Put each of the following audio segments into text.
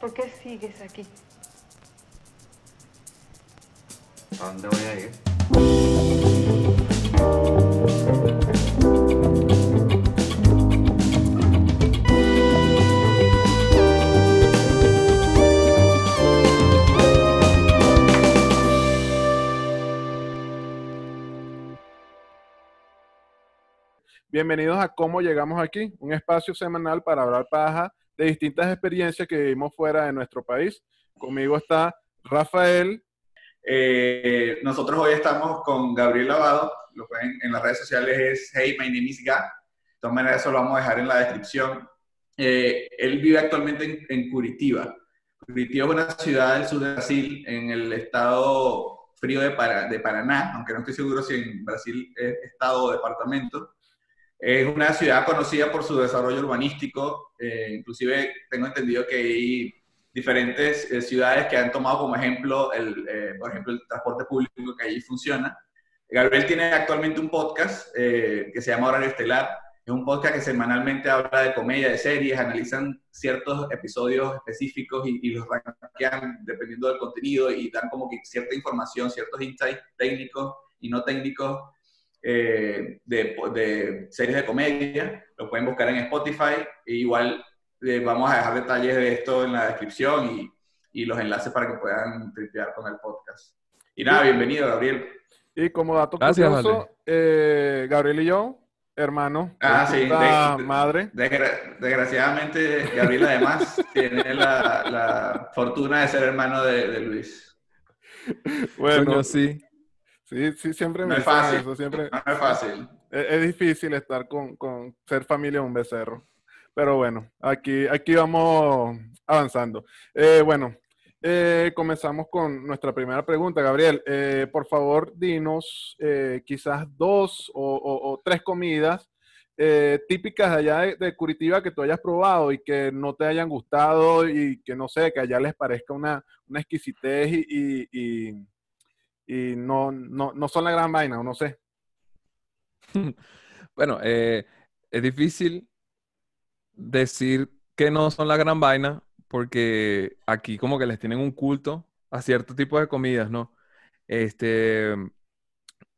¿Por qué sigues aquí? ¿A dónde voy a ir? Bienvenidos a Cómo Llegamos Aquí, un espacio semanal para hablar paja de distintas experiencias que vivimos fuera de nuestro país. Conmigo está Rafael. Eh, nosotros hoy estamos con Gabriel Lavado, lo pueden en las redes sociales es Hey, my name is Ga. De todas maneras, eso lo vamos a dejar en la descripción. Eh, él vive actualmente en, Curitiba. Curitiba es una ciudad del sur de Brasil, en el estado frío de, Para- de Paraná, aunque no estoy seguro si en Brasil es estado o departamento. Es una ciudad conocida por su desarrollo urbanístico, eh, inclusive tengo entendido que hay diferentes eh, ciudades que han tomado como ejemplo, el, eh, por ejemplo, el transporte público que allí funciona. Gabriel tiene actualmente un podcast eh, que se llama Horario Estelar. Es un podcast que semanalmente habla de comedia, de series, analizan ciertos episodios específicos y, y los rankean dependiendo del contenido y dan como que cierta información, ciertos insights técnicos y no técnicos eh, de, de series de comedia. Lo pueden buscar en Spotify. E igual eh, vamos a dejar detalles de esto en la descripción y, y los enlaces para que puedan tripear con el podcast. Y nada, bienvenido, Gabriel. Y como dato Gracias, curioso, eh, Gabriel y yo, hermanos, Ah, sí, de- madre. Desgra- desgraciadamente, Gabriel además tiene la, la fortuna de ser hermano de, de Luis. Bueno, Coño, sí. Sí, sí, siempre No me es dicen fácil. eso, siempre. No es fácil. Es, es difícil estar con, con ser familia de un becerro. Pero bueno, aquí, aquí vamos avanzando. Eh, bueno, eh, comenzamos con nuestra primera pregunta. Gabriel, eh, por favor, dinos quizás dos o, o- o tres comidas típicas de allá de, de Curitiba que tú hayas probado y que no te hayan gustado y que no sé, que allá les parezca una, una exquisitez y, y- y- y no, no, no son la gran vaina, o no sé. Bueno, eh, es difícil decir que no son la gran vaina porque aquí como que les tienen un culto a cierto tipo de comidas, ¿no? Este,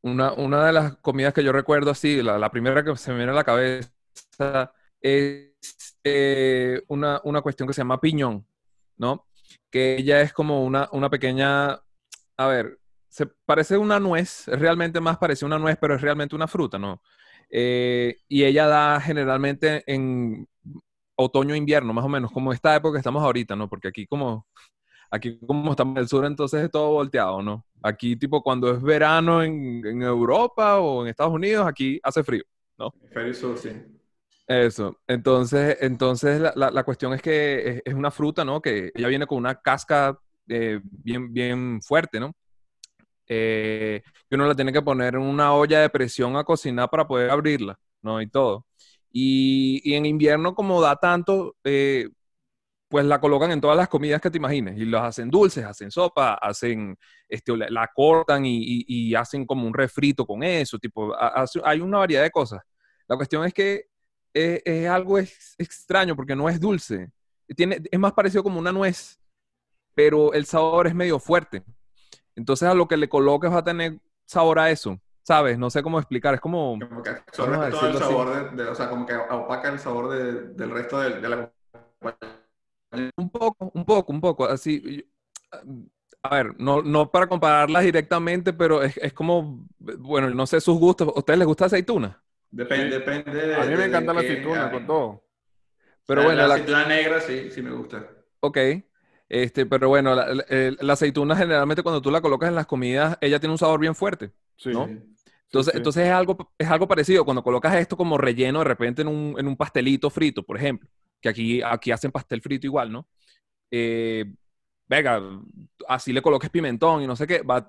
una, una de las comidas que yo recuerdo así, la, primera que se me viene a la cabeza es eh, una, una cuestión que se llama piñón, ¿no? Que ella es como una, una pequeña, a ver, se parece una nuez, realmente más parece una nuez, pero es realmente una fruta, ¿no? Eh, y ella da generalmente en otoño invierno, más o menos, como esta época que estamos ahorita, ¿no? Porque aquí como, aquí como estamos en el sur, entonces es todo volteado, ¿no? Aquí tipo cuando es verano en, en Europa o en Estados Unidos, aquí hace frío. Hemisferio sur, sí. Eso. Entonces, entonces la, la- la cuestión es que es, es una fruta, ¿no? Que ella viene con una casca eh, bien, bien fuerte, ¿no? Eh, que uno la tiene que poner en una olla de presión a cocinar para poder abrirla, ¿no? Y todo. Y, en invierno, como da tanto, eh, pues la colocan en todas las comidas que te imagines. Y las hacen dulces, hacen sopa, hacen, este, la, cortan y, hacen como un refrito con eso. Tipo, ha- hace- hay una variedad de cosas. La cuestión es que es, es algo ex- extraño porque no es dulce. Tiene, es más parecido como una nuez, pero el sabor es medio fuerte. Entonces a lo que le coloques va a tener sabor a eso, ¿sabes? No sé cómo explicar. Es como... Como que a todo el sabor, de, de- o sea, como que opaca el sabor de- del resto de, de la... Un poco, un poco, un poco. Así, yo- a ver, no, no para compararlas directamente, pero es, es como, bueno, no sé sus gustos. ¿A ustedes les gusta aceituna? Depende, depende de... A mí me encanta la aceituna con todo. Pero la, bueno, la la- aceituna negra sí, sí me gusta. Ok. Este, pero bueno, la, la- la aceituna generalmente cuando tú la colocas en las comidas, ella tiene un sabor bien fuerte. Sí. ¿No? Entonces, sí. entonces es algo, es algo parecido. Cuando colocas esto como relleno de repente en un, en un pastelito frito, por ejemplo, que aquí, aquí hacen pastel frito igual, ¿no? Eh, venga, así le coloques pimentón y no sé qué, va,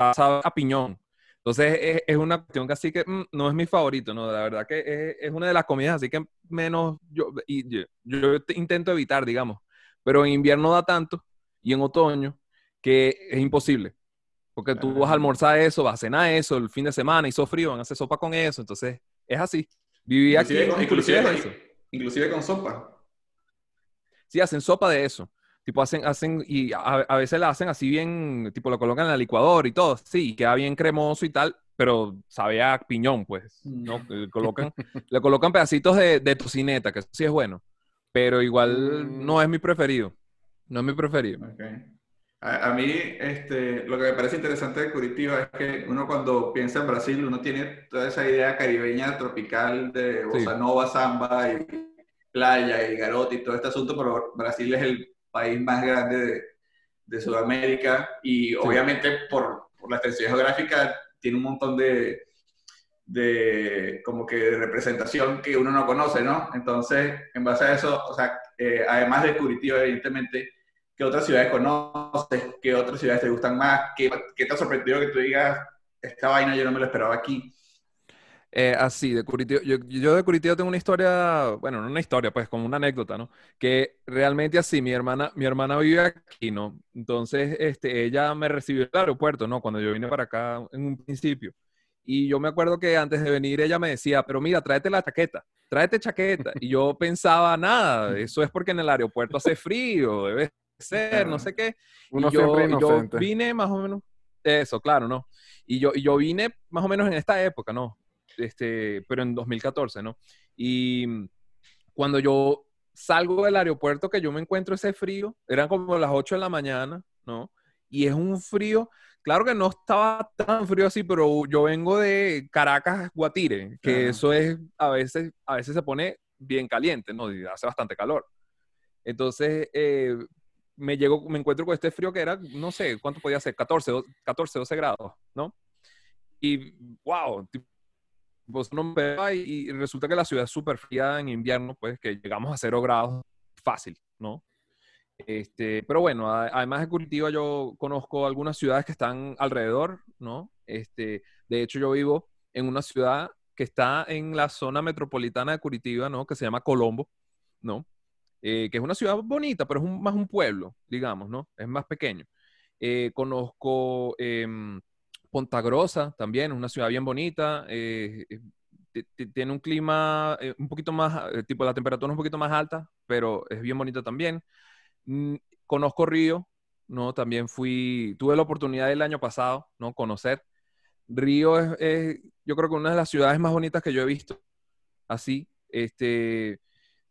va a saber a piñón. Entonces es, es una cuestión que así que mm, no es mi favorito, ¿no? La verdad que es, es una de las comidas así que menos yo, y yo, yo te- intento evitar, digamos. Pero en invierno da tanto y en otoño que es imposible. Porque tú vas a almorzar eso, vas a cenar eso, el fin de semana hizo frío, van a hacer sopa con eso. Entonces, es así. Viví aquí, Inclusive, con, inclusive inclusive, es eso. con- inclusive con sopa. Sí, hacen sopa de eso. Tipo, hacen, hacen, y a, a veces la hacen así bien, tipo, lo colocan en la licuadora y todo, sí, queda bien cremoso y tal, pero sabe a piñón, pues, ¿no? Mm. Le colocan, le colocan pedacitos de, de tocineta, que eso sí es bueno, pero igual Mm. no es mi preferido. No es mi preferido. A, a mí, este, lo que me parece interesante de Curitiba es que uno cuando piensa en Brasil, uno tiene toda esa idea caribeña, tropical, de bossa nova, samba y playa y garote y todo este asunto, pero Brasil es el país más grande de, de Sudamérica y obviamente por, por la extensión geográfica tiene un montón de, de como que de representación que uno no conoce, ¿no? Entonces, en base a eso, o sea, eh, además de Curitiba, evidentemente, ¿qué otras ciudades conoces? ¿Qué otras ciudades te gustan más? ¿Qué, qué te ha sorprendido que tú digas, esta vaina yo no me lo esperaba aquí? Eh, así, de Curitiba. Yo, yo de Curitiba tengo una historia, bueno, no una historia, pues como una anécdota, ¿no? Que realmente así, mi hermana, mi hermana vive aquí, ¿no? Entonces, este, ella me recibió en el aeropuerto, ¿no? Cuando yo vine para acá en un principio. Y yo me acuerdo que antes de venir ella me decía, pero mira, tráete la chaqueta, tráete chaqueta. Y yo pensaba, nada, eso es porque en el aeropuerto hace frío, debe ser, no sé qué. Uno y yo, yo vine más o menos, eso, claro, ¿no? Y yo, y yo vine más o menos en esta época, ¿no? Este, pero en 2014, ¿no? Y cuando yo salgo del aeropuerto, que yo me encuentro ese frío, eran como las 8 de la mañana, ¿no? Y es un frío, claro que no estaba tan frío así, pero yo vengo de Caracas, Guatire, que Ajá. eso es, a veces, a veces se pone bien caliente, ¿no? Y hace bastante calor. Entonces, eh, me llego, me encuentro con este frío que era, no sé, ¿cuánto podía ser? 14, do- 14 12 grados, ¿no? Y, wow, tipo, no me y, y resulta que la ciudad es súper fría en invierno, pues que llegamos a 0 grados fácil, ¿no? Este, pero bueno, a- además de Curitiba yo conozco algunas ciudades que están alrededor, ¿no? Este, de hecho yo vivo en una ciudad que está en la zona metropolitana de Curitiba, ¿no? Que se llama Colombo, ¿no? Eh, que es una ciudad bonita, pero es un- más un pueblo, digamos, ¿no? Es más pequeño. Eh, conozco em, Ponta Grossa también, es una ciudad bien bonita. eh, eh, ti- ti- tiene un clima eh, un poquito más, eh, tipo la temperatura es un poquito más alta, pero es bien bonita también. Mm, conozco Río, ¿no? También fui, tuve la oportunidad el año pasado, ¿no? Conocer. Río es, es, yo creo que una de las ciudades más bonitas que yo he visto, así, este,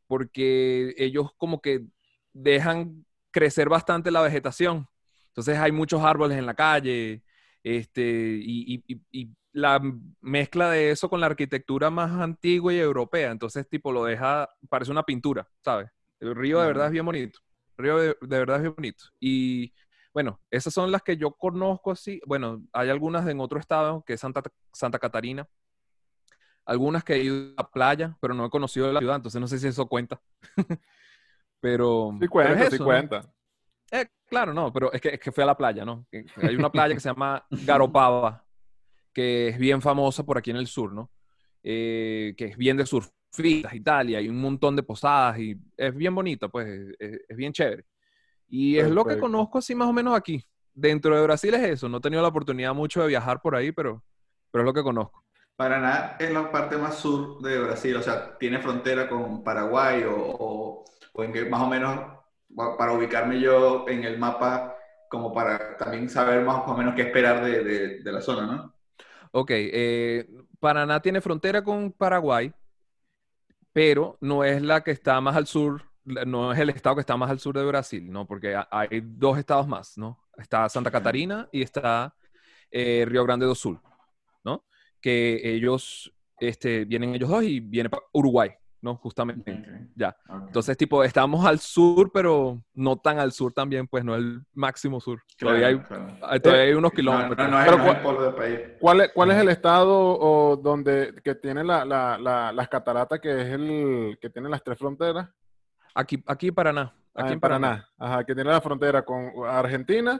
porque ellos como que dejan crecer bastante la vegetación. Entonces hay muchos árboles en la calle, este, y, y- y- y la mezcla de eso con la arquitectura más antigua y europea, entonces tipo lo deja, parece una pintura, ¿sabes? El río de verdad es bien bonito. Río de, de verdad es bonito. Y bueno, esas son las que yo conozco así. Bueno, hay algunas en otro estado, que es Santa, Santa Catarina. Algunas que he ido a la playa, pero no he conocido la ciudad, entonces no sé si eso cuenta. pero, Sí pero cuenta, es sí cuenta. Eh, claro, no, pero es que, es que fui a la playa, ¿no? Hay una playa que se llama Garopaba, que es bien famosa por aquí en el sur, ¿no? Eh, que es bien de y tal, y hay un montón de posadas y es bien bonita, pues es, bien chévere. Y es lo que conozco así más o menos aquí. Dentro de Brasil es eso, no he tenido la oportunidad mucho de viajar por ahí, pero, pero es lo que conozco. Paraná es la parte más sur de Brasil, o sea, tiene frontera con Paraguay o, o, o en que más o menos, pa- para ubicarme yo en el mapa, como para también saber más o menos qué esperar de, de- de la zona, ¿no? Ok, eh, Paraná tiene frontera con Paraguay, pero no es la que está más al sur, no es el estado que está más al sur de Brasil, ¿no? Porque ha- hay dos estados más, ¿no? Está Santa. Catarina y está eh, Río Grande do Sul, ¿no? Que ellos, este, vienen ellos dos y viene Uruguay, ¿no? Justamente. Ya. Entonces, tipo, estamos al sur, pero no tan al sur también, pues no el máximo sur. Claro, todavía hay, claro. hay- todavía hay unos No, kilómetros. no, no es, Pero no polo país. ¿Cuál es, cuál es el estado o donde que tiene la, la- la- las cataratas, que es el que tiene las tres fronteras? Aquí, aquí en Paraná. Ah, Aquí en Paraná. Ajá, que tiene la frontera con Argentina,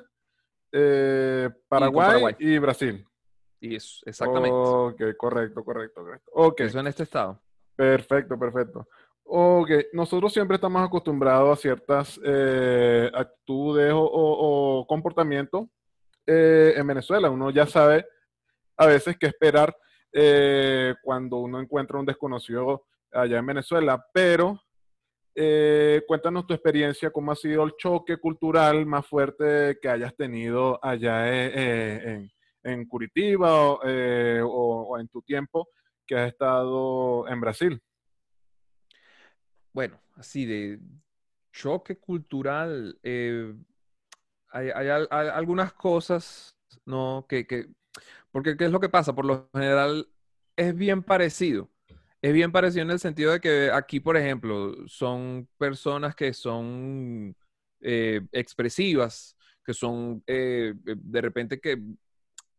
eh, Paraguay, Paraguay. y Brasil. Y eso, exactamente. Ok, correcto, correcto, correcto. Ok, Eso en este estado. Perfecto, perfecto. Ok, nosotros siempre estamos acostumbrados a ciertas eh, actitudes o, comportamientos eh, en Venezuela. Uno ya sabe a veces qué esperar eh, cuando uno encuentra un desconocido allá en Venezuela, pero cuéntanos tu experiencia, cómo ha sido el choque cultural más fuerte que hayas tenido allá en, Curitiba o, en tu tiempo que has estado en Brasil. Bueno, así de choque cultural, hay, algunas cosas, ¿no? Que, que, porque ¿qué es lo que pasa? Por lo general es bien parecido es bien parecido en el sentido de que aquí, por ejemplo, son personas que son eh, expresivas, que son eh, eh, de repente que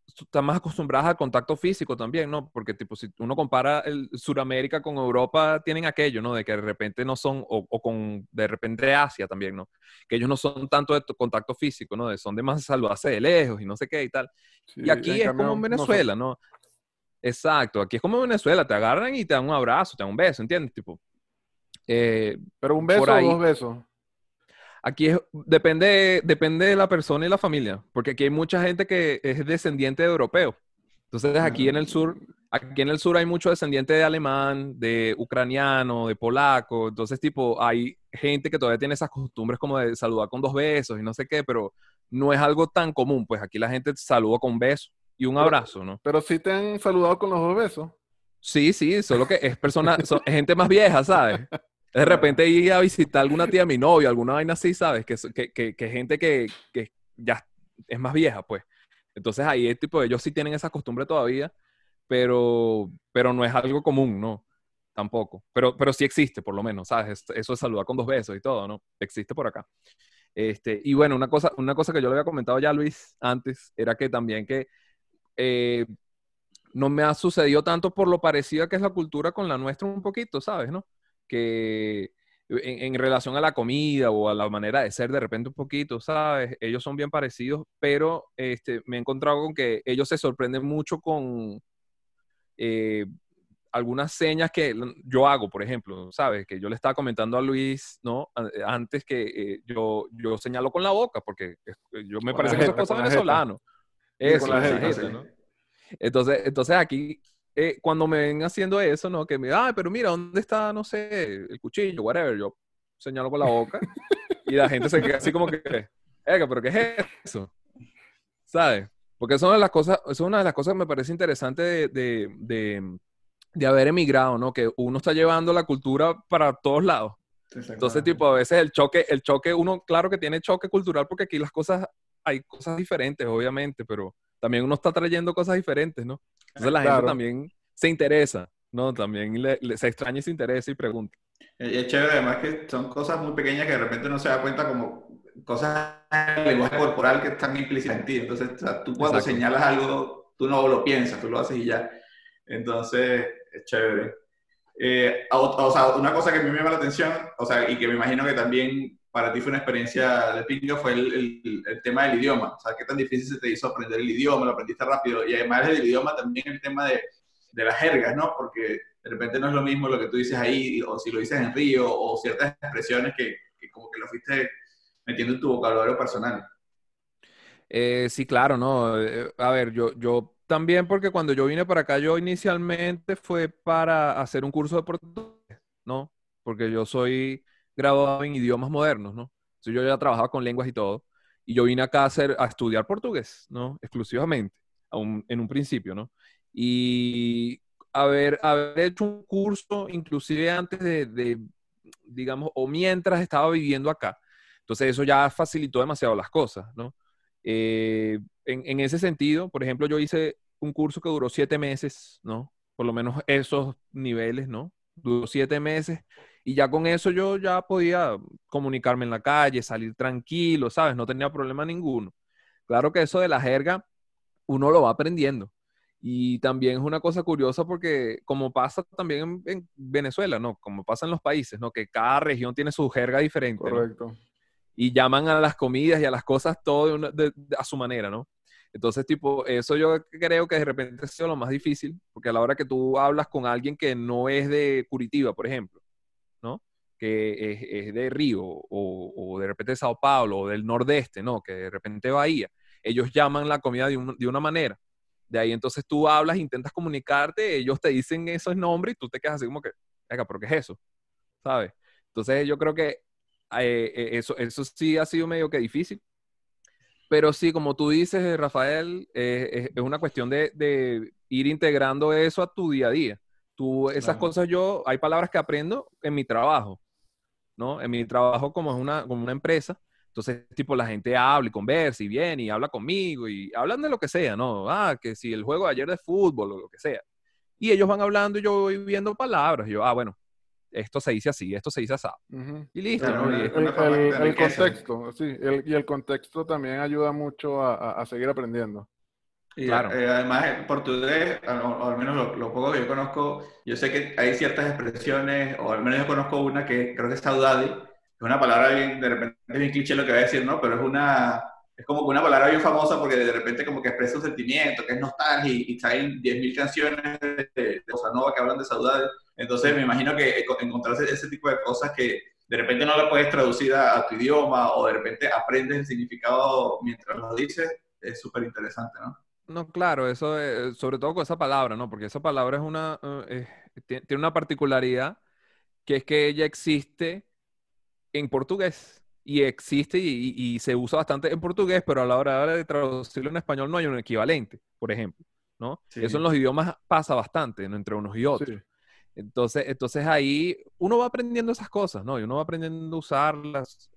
están más acostumbradas al contacto físico también, ¿no? Porque tipo, si uno compara el Suramérica con Europa, tienen aquello, ¿no? De que de repente no son, o, con de repente Asia también, ¿no? Que ellos no son tanto de contacto físico, ¿no? De, son de más saludarse de lejos y no sé qué y tal. y aquí es como en Venezuela, ¿no? Exacto, aquí es como en Venezuela, te agarran y te dan un abrazo, te dan un beso, ¿entiendes? Tipo, eh, Pero un beso o dos besos. Aquí es, depende, depende de la persona y la familia, porque aquí hay mucha gente que es descendiente de europeo. Entonces aquí en el sur, aquí en el sur hay mucho descendiente de alemán, de ucraniano, de polaco. Entonces, tipo, hay gente que todavía tiene esas costumbres como de saludar con dos besos y no sé qué, pero no es algo tan común. Pues aquí la gente saluda con besos y un abrazo, ¿no? Pero sí te han saludado con los dos besos. Sí, sí, solo que es persona, es gente más vieja, ¿sabes? De repente ir a visitar alguna tía de mi novio, alguna vaina así, ¿sabes? Que, que, que, gente que, que, ya es más vieja, pues. Entonces ahí es tipo, ellos sí tienen esa costumbre todavía, pero, pero no es algo común, ¿no? Tampoco. Pero, pero sí existe, por lo menos, ¿sabes? Eso de saludar con dos besos y todo, ¿no? Existe por acá. Este, y bueno, una cosa, una cosa que yo le había comentado ya a Luis antes era que también que eh, no me ha sucedido tanto por lo parecida que es la cultura con la nuestra un poquito, ¿sabes? ¿No? Que en, relación a la comida o a la manera de ser de repente un poquito, ¿sabes? Ellos son bien parecidos, pero este, me he encontrado con que ellos se sorprenden mucho con eh, algunas señas que yo hago, por ejemplo, ¿sabes? Que yo le estaba comentando a Luis, ¿no? Antes que eh, yo, yo señalo con la boca, porque yo me parece que eso es cosa venezolano. Eso, ¿no? Entonces, entonces aquí, eh, cuando me ven haciendo eso, ¿no? Que me, ah, pero mira, ¿dónde está, no sé, el cuchillo, whatever? Yo señalo con la boca y la gente se queda así como que, pero ¿qué es eso? ¿Sabes? Porque eso es una de las cosas, es una de las cosas que me parece interesante de, de, de, de haber emigrado, ¿no? Que uno está llevando la cultura para todos lados. Entonces, tipo, a veces el choque, el choque, uno, claro que tiene choque cultural porque aquí las cosas hay cosas diferentes, obviamente, pero también uno está trayendo cosas diferentes, ¿no? Entonces la gente también se interesa, ¿no? También se extraña y se interesa y pregunta. Y es chévere además que son cosas muy pequeñas que de repente no se da cuenta como cosas del lenguaje corporal que están implícitas en ti. Entonces, tú cuando señalas algo, tú no lo piensas, tú lo haces y ya. Entonces, es chévere. Eh, o, sea, una cosa que a mí me llama la atención, o sea, y que me imagino que también para ti fue una experiencia de pingo fue el, el, tema del idioma. O sea, qué tan difícil se te hizo aprender el idioma, lo aprendiste rápido. Y además del idioma también el tema de, de las jergas, ¿no? Porque de repente no es lo mismo lo que tú dices ahí, o si lo dices en Río, o ciertas expresiones que, que como que lo fuiste metiendo en tu vocabulario personal. Eh, sí, claro, ¿no? Eh, a ver, yo, yo también, porque cuando yo vine para acá, yo inicialmente fue para hacer un curso de portugués, ¿no? Porque yo soy graduado en idiomas modernos, ¿no? Entonces yo ya trabajaba con lenguas y todo. Y yo vine acá a, hacer, a estudiar portugués, ¿no? Exclusivamente, en un principio, ¿no? Y haber, haber hecho un curso, inclusive antes de, digamos, o mientras estaba viviendo acá. Entonces eso ya facilitó demasiado las cosas, ¿no? Eh, en, en, ese sentido, por ejemplo, yo hice un curso que duró siete meses, ¿no? Por lo menos esos niveles, ¿no? Duró siete meses y ya con eso yo ya podía comunicarme en la calle, salir tranquilo, ¿sabes? No tenía problema ninguno. Claro que eso de la jerga, uno lo va aprendiendo. Y también es una cosa curiosa porque como pasa también en, Venezuela, ¿no? Como pasa en los países, ¿no? Que cada región tiene su jerga diferente. Correcto. Y llaman a las comidas y a las cosas todo a su manera, ¿no? Entonces, tipo, eso yo creo que de repente es lo más difícil, porque a la hora que tú hablas con alguien que no es de Curitiba, por ejemplo, que es, de Río o, de repente de Sao Paulo o del nordeste, ¿no? Que de repente Bahía. Ellos llaman la comida de, una manera. De ahí entonces tú hablas, intentas comunicarte, ellos te dicen esos nombres y tú te quedas así como que, venga, ¿pero qué es eso? ¿Sabes? Entonces yo creo que eh, eh, eso, eso sí ha sido medio que difícil. Pero sí, como tú dices, Rafael, eh, es, una cuestión de, de, ir integrando eso a tu día a día. Tú, esas cosas yo, hay palabras que aprendo en mi trabajo, ¿no? En mi trabajo como es una, como una empresa, entonces, tipo, la gente habla y conversa y viene y habla conmigo y hablan de lo que sea, ¿no? Ah, que si el juego de ayer de fútbol o lo que sea. Y ellos van hablando y yo voy viendo palabras. Y yo, ah, bueno, esto se dice así, esto se dice así. Y listo, ¿no? el, el, contexto, sí, y el contexto también ayuda mucho a, a, seguir aprendiendo. Y claro. Eh, además, en portugués, o, al menos lo, lo, poco que yo conozco, yo sé que hay ciertas expresiones, o al menos yo conozco una que creo que es saudade, es una palabra bien, de repente es bien cliché lo que voy a decir, ¿no? Pero es una, es como una palabra bien famosa porque de repente como que expresa un sentimiento, que es nostalgia y, y traen 10.000 canciones de, de Bossa Nova que hablan de saudade. Entonces me imagino que encontrarse ese tipo de cosas que de repente no lo puedes traducir a, tu idioma o de repente aprendes el significado mientras lo dices, es súper interesante, ¿no? No, claro, eso sobre todo con esa palabra, ¿no? Porque esa palabra es una, eh, tiene una particularidad que es que ella existe en portugués y existe y, se usa bastante en portugués, pero a la hora de traducirlo en español no hay un equivalente, por ejemplo, ¿no? Eso en los idiomas pasa bastante, entre unos y otros. Entonces, entonces ahí uno va aprendiendo esas cosas, ¿no? Y uno va aprendiendo a usarlas.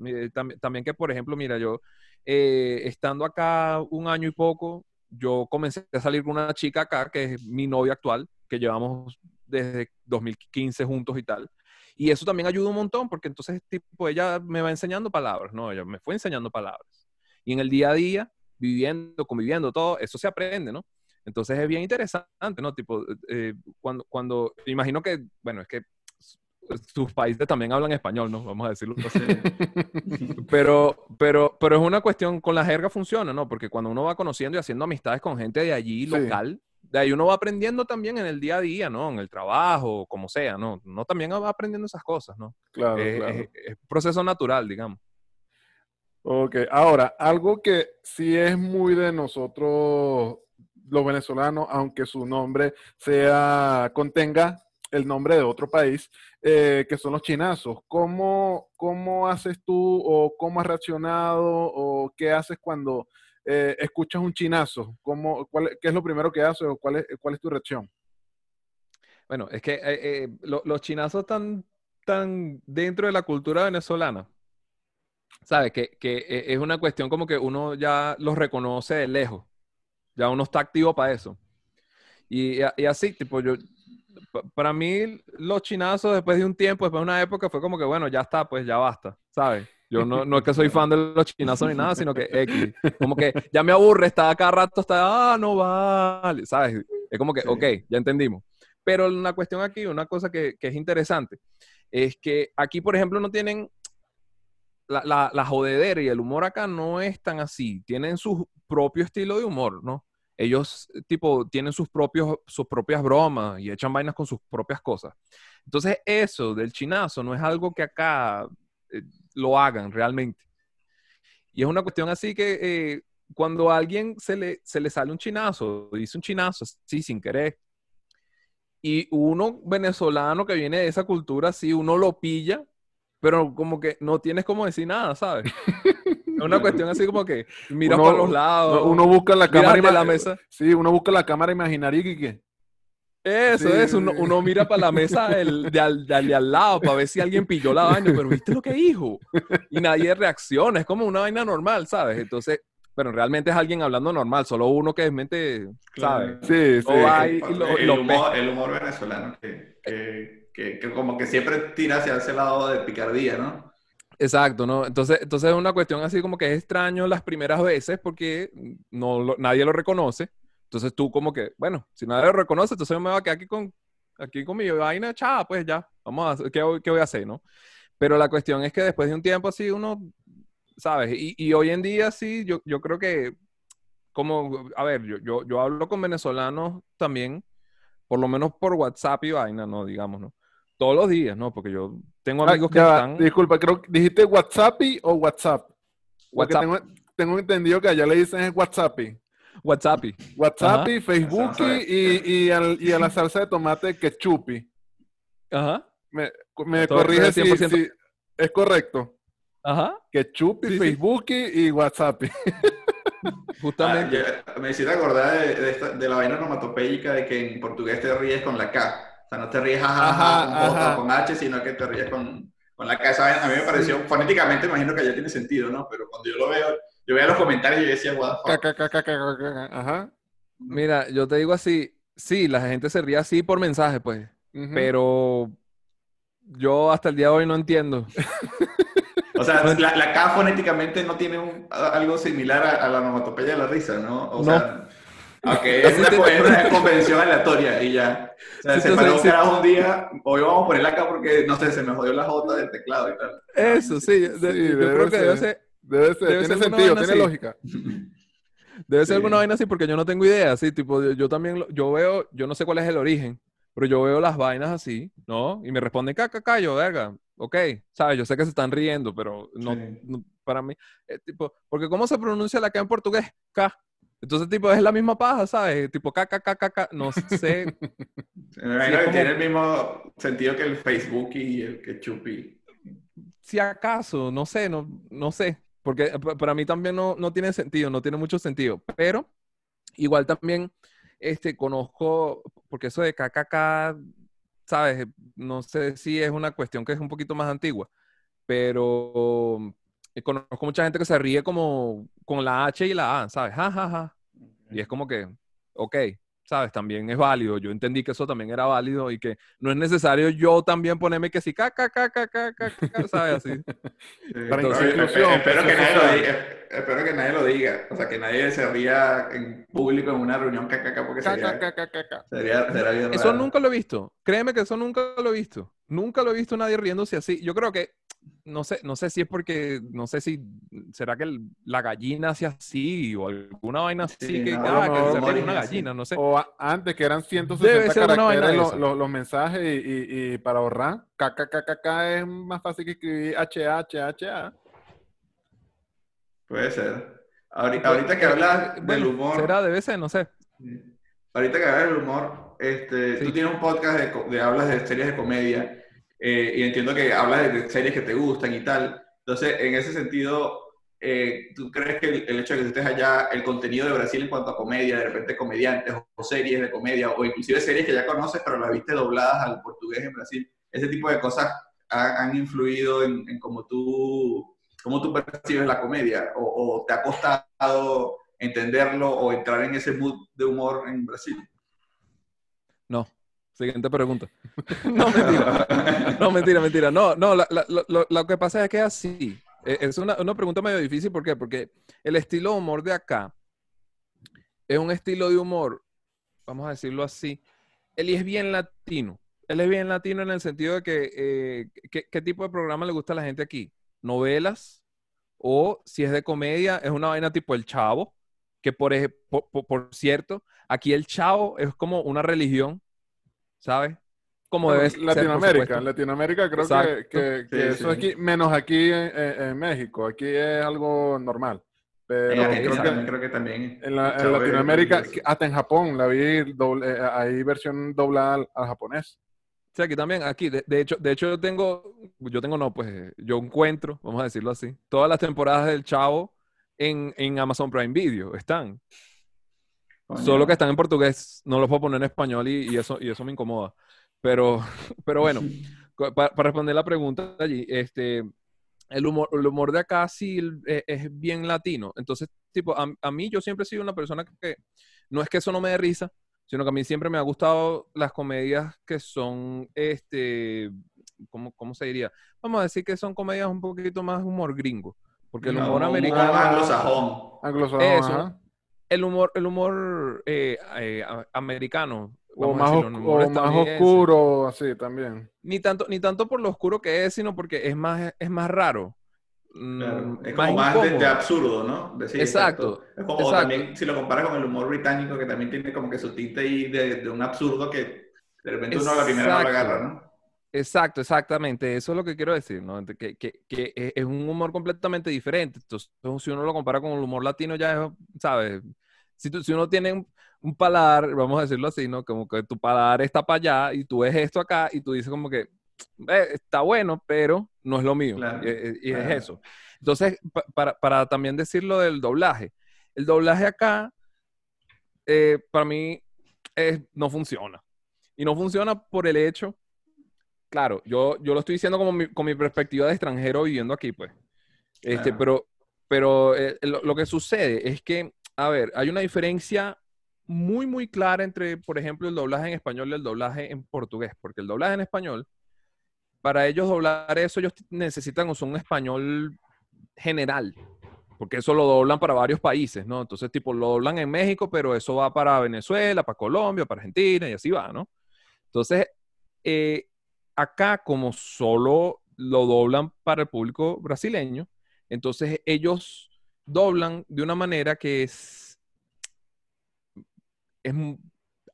También, que, por ejemplo, mira, yo eh, estando acá un año y poco, yo comencé a salir con una chica acá, que es mi novia actual, que llevamos desde 2015 juntos y tal. Y eso también ayuda un montón porque entonces tipo ella me va enseñando palabras, ¿no? Ella me fue enseñando palabras. Y en el día a día, viviendo, conviviendo, todo, eso se aprende, ¿no? Entonces es bien interesante, ¿no? Tipo, eh, cuando, cuando, imagino que, bueno, es que sus países también hablan español, ¿no? Vamos a decirlo así. pero, pero, pero es una cuestión, con la jerga funciona, ¿no? Porque cuando uno va conociendo y haciendo amistades con gente de allí, local, de ahí uno va aprendiendo también en el día a día, ¿no? En el trabajo, como sea, ¿no? Uno también va aprendiendo esas cosas, ¿no? Claro, claro. Es, es, proceso natural, digamos. Ok, ahora, algo que sí es muy de nosotros los venezolanos, aunque su nombre sea, contenga el nombre de otro país, eh, que son los chinazos. ¿Cómo, ¿Cómo haces tú o cómo has reaccionado o qué haces cuando eh, escuchas un chinazo? ¿Cómo, cuál, ¿Qué es lo primero que haces o cuál es, cuál es tu reacción? Bueno, es que eh, los chinazos están tan dentro de la cultura venezolana. ¿Sabes? Que, que es una cuestión como que uno ya los reconoce de lejos. Ya uno está activo para eso. Y, y, así, tipo, yo, para mí los chinazos después de un tiempo, después de una época, fue como que, bueno, ya está, pues ya basta, ¿sabes? Yo no, no es que soy fan de los chinazos ni nada, sino que X. Como que ya me aburre, está cada rato, está, ah, no vale, ¿sabes? Es como que, ok, ya entendimos. Pero una cuestión aquí, una cosa que, que, es interesante, es que aquí, por ejemplo, no tienen la, la, la jodedera y el humor acá no es tan así. Tienen su propio estilo de humor, ¿no? Ellos, tipo, tienen sus, propios, sus propias bromas y echan vainas con sus propias cosas. Entonces, eso del chinazo no es algo que acá eh, lo hagan realmente. Y es una cuestión así que eh, cuando a alguien se le, se le sale un chinazo, dice un chinazo, sí, sin querer, y uno venezolano que viene de esa cultura, sí, uno lo pilla, pero como que no tienes como decir nada, ¿sabes? Es una cuestión así como que mira por los lados. Uno busca la cámara la mesa. Sí, uno busca la cámara imaginaria y que eso es, uno, uno, mira para la mesa del, de, al, de, al, lado para ver si alguien pilló la vaina, pero ¿viste lo que dijo? Y nadie reacciona, es como una vaina normal, ¿sabes? Entonces, pero realmente es alguien hablando normal, solo uno que es mente, ¿sabes? Sí, sí. el, el, humor, el, humor, venezolano que, que, que, como que siempre tira hacia ese lado de picardía, ¿no? Exacto, ¿no? Entonces, entonces es una cuestión así como que es extraño las primeras veces porque no nadie lo reconoce. Entonces tú como que, bueno, si nadie lo reconoce, entonces yo me voy a quedar aquí con, aquí con mi vaina chava, pues ya, vamos a ¿qué, ¿qué, voy a hacer, no? Pero la cuestión es que después de un tiempo así uno, ¿sabes? Y, y hoy en día sí, yo, yo creo que, como, a ver, yo, yo, yo hablo con venezolanos también, por lo menos por WhatsApp y vaina, ¿no? Digamos, ¿no? Todos los días, ¿no? Porque yo tengo ah, amigos que están... Disculpa, creo que dijiste WhatsApp o WhatsApp. WhatsApp. Tengo, tengo, entendido que allá le dicen WhatsApp. WhatsApp. WhatsApp, Facebook y, y, al, y, a la salsa de tomate ketchup. Ajá. Me, me corrige si, Es correcto. Ajá, Que Chupi, Sí, sí. Facebook y WhatsApp. justamente. Ah, ya- me hiciste acordar de, de, esta- de la vaina onomatopéyica de que en portugués te ríes con la K. Sea, no te ríes Ajá, con ajá. o con H, sino que te ríes con, con la vaina a mí me pareció, fonéticamente imagino que ya tiene sentido, ¿no? Pero cuando yo lo veo, yo veía los comentarios y yo decía, what the fuck. Ajá. Mira, yo te digo así, sí, la gente se ríe así por mensaje, pues, pero yo hasta el día de hoy no entiendo. O sea, la, la K fonéticamente no tiene un- algo similar a, a la onomatopeya de la risa, ¿no? O No. sea, aunque es una, Así una convención aleatoria y ya. O sea, Sí, se paró un sí. un día, hoy vamos a ponerla acá porque, no sé, se me jodió la J del teclado y tal. Eso, sí, de- Sí, yo debe creo que debe ser. ser, Debe ser, debe tiene ser sentido, tiene así. lógica. debe ser Sí. alguna vaina así porque yo no tengo idea, sí, tipo, yo, yo también, lo- yo veo, yo no sé cuál es el origen, pero yo veo las vainas así, ¿no? Y me responden, caca, ca, yo, verga, ok, ¿sabes? Yo sé que se están riendo, pero no, Sí. no- para mí, eh, tipo, porque ¿cómo se pronuncia la K en portugués? K. Entonces, tipo, es la misma paja, ¿sabes? Tipo, K, K, K, no sé, que como- tiene el mismo sentido que el Facebook y el que Chupi. si acaso, no sé, no, no sé, porque pa- para mí también no, no tiene sentido, no tiene mucho sentido, pero igual también este, conozco, porque eso de KKK, sabes, no sé si es una cuestión que es un poquito más antigua, pero eh, conozco mucha gente que se ríe como con la H y la A, ¿sabes? Ja, ja, ja. Y es como que, ok, ¿sabes? También es válido. Yo entendí que eso también era válido y que no es necesario yo también ponerme que sí, ca, ca, ca, ca, ca, ca, ca, ¿sabes? Así. Sí. Para inclusión, espe- espero, que nadie lo diga, espero que nadie lo diga. O sea, que nadie se ría en público en una reunión cacaca porque Ca, sería, ca, ca, ca, ca. sería, sería bien Eso nunca lo he visto. Créeme que eso nunca lo he visto. Nunca lo he visto nadie riéndose así. Yo creo que, no sé, no sé si es porque, no sé si, será que el- la gallina hace así o alguna vaina así Sí, que, no, ah, que se como una gallina, no sé. O a- antes que eran Debe 160 ser una vaina caracteres de los, los- los mensajes y, y- y para ahorrar, KKKK es más fácil que escribir HHHA. Puede ser. Ahorita, ahorita que hablas del Pues, Bueno, humor. será, debe ser, no sé. Ahorita que hablas del humor, este, Sí. tú tienes un podcast de, de hablas de series de comedia eh, y entiendo que hablas de, series que te gustan y tal. Entonces, en ese sentido, eh, ¿tú crees que el, el hecho de que estés allá, el contenido de Brasil en cuanto a comedia, de repente comediantes o, series de comedia o inclusive series que ya conoces pero las viste dobladas al portugués en Brasil, ese tipo de cosas ha- han, influido en, en cómo tú, cómo tú percibes la comedia o, o te ha costado entenderlo o entrar en ese mood de humor en Brasil? No. Siguiente pregunta. no, mentira. No, mentira, mentira. No, no, la- la- lo, lo- lo que pasa es que es así. Eh, Es una, una pregunta medio difícil, ¿por qué? Porque el estilo de humor de acá es un estilo de humor, vamos a decirlo así, él es bien latino. Él es bien latino en el sentido de que, eh, ¿qué, qué tipo de programa le gusta a la gente aquí? ¿Novelas? O si es de comedia, es una vaina tipo El Chavo, que por, por- por cierto, aquí El Chavo es como una religión, ¿sabes? Como debe ser, por Latinoamérica, supuesto. Latinoamérica creo que, Exacto. que- que Sí, eso sí. aquí, menos aquí en, en- en México, aquí es algo normal. Pero En Argentina creo que también creo que también. en, la- en Latinoamérica, hasta en Japón, la vi, doble- eh, hay versión doblada al, al japonés. Sí, aquí también, aquí, de, de hecho, de hecho yo tengo, yo tengo no, pues yo encuentro, vamos a decirlo así, todas las temporadas del Chavo en, en Amazon Prime Video, están. Coño. Solo que están en portugués, no los puedo poner en español y, y eso, y eso me incomoda. Pero, pero bueno, co- pa- para, responder la pregunta allí, este, el humor, el humor de acá sí eh, es bien latino. Entonces, tipo, a, a mí yo siempre he sido una persona que, no es que eso no me dé risa, sino que a mí siempre me ha gustado las comedias que son, este, ¿cómo, cómo se diría? Vamos a decir que son comedias un poquito más humor gringo. Porque el No, humor un americano... anglosajón. Anglosajón, Eso. ajá. El humor, el humor eh, eh, americano. O vamos a más, decirlo, oscu- el humor o más oscuro, así también. Ni tanto, ni tanto por lo oscuro que es, sino porque es más, es más raro. Mm, Claro, es más como más de, absurdo, ¿no? Sí, Exacto, Es como exacto. también, si lo comparas con el humor británico, que también tiene como que su tinte ahí de, de un absurdo que de repente uno a la primera no lo Exacto. agarra, ¿no? Exacto, exactamente. Eso es lo que quiero decir, ¿no? Que, que, que es un humor completamente diferente. Entonces, si uno lo compara con el humor latino, ya es, ¿sabes? Si, tú- si uno tiene un, un paladar, vamos a decirlo así, ¿no? Como que tu paladar está para allá y tú ves esto acá y tú dices como que, eh, está bueno, pero no es lo mío. Claro, y, y- y claro. es eso. Entonces, pa- para, para también decir lo del doblaje. El doblaje acá, eh, para mí, no funciona. Y no funciona por el hecho, claro, yo, yo lo estoy diciendo como mi- con mi perspectiva de extranjero viviendo aquí, pues. Este. Pero, pero eh, lo, lo que sucede es que, a ver, hay una diferencia muy, muy clara entre, por ejemplo, el doblaje en español y el doblaje en portugués, porque el doblaje en español, para ellos doblar eso, ellos necesitan usar un español general, porque eso lo doblan para varios países, ¿no? Entonces, tipo, lo doblan en México, pero eso va para Venezuela, para Colombia, para Argentina y así va, ¿no? Entonces, eh, acá como solo lo doblan para el público brasileño, entonces ellos doblan de una manera que es,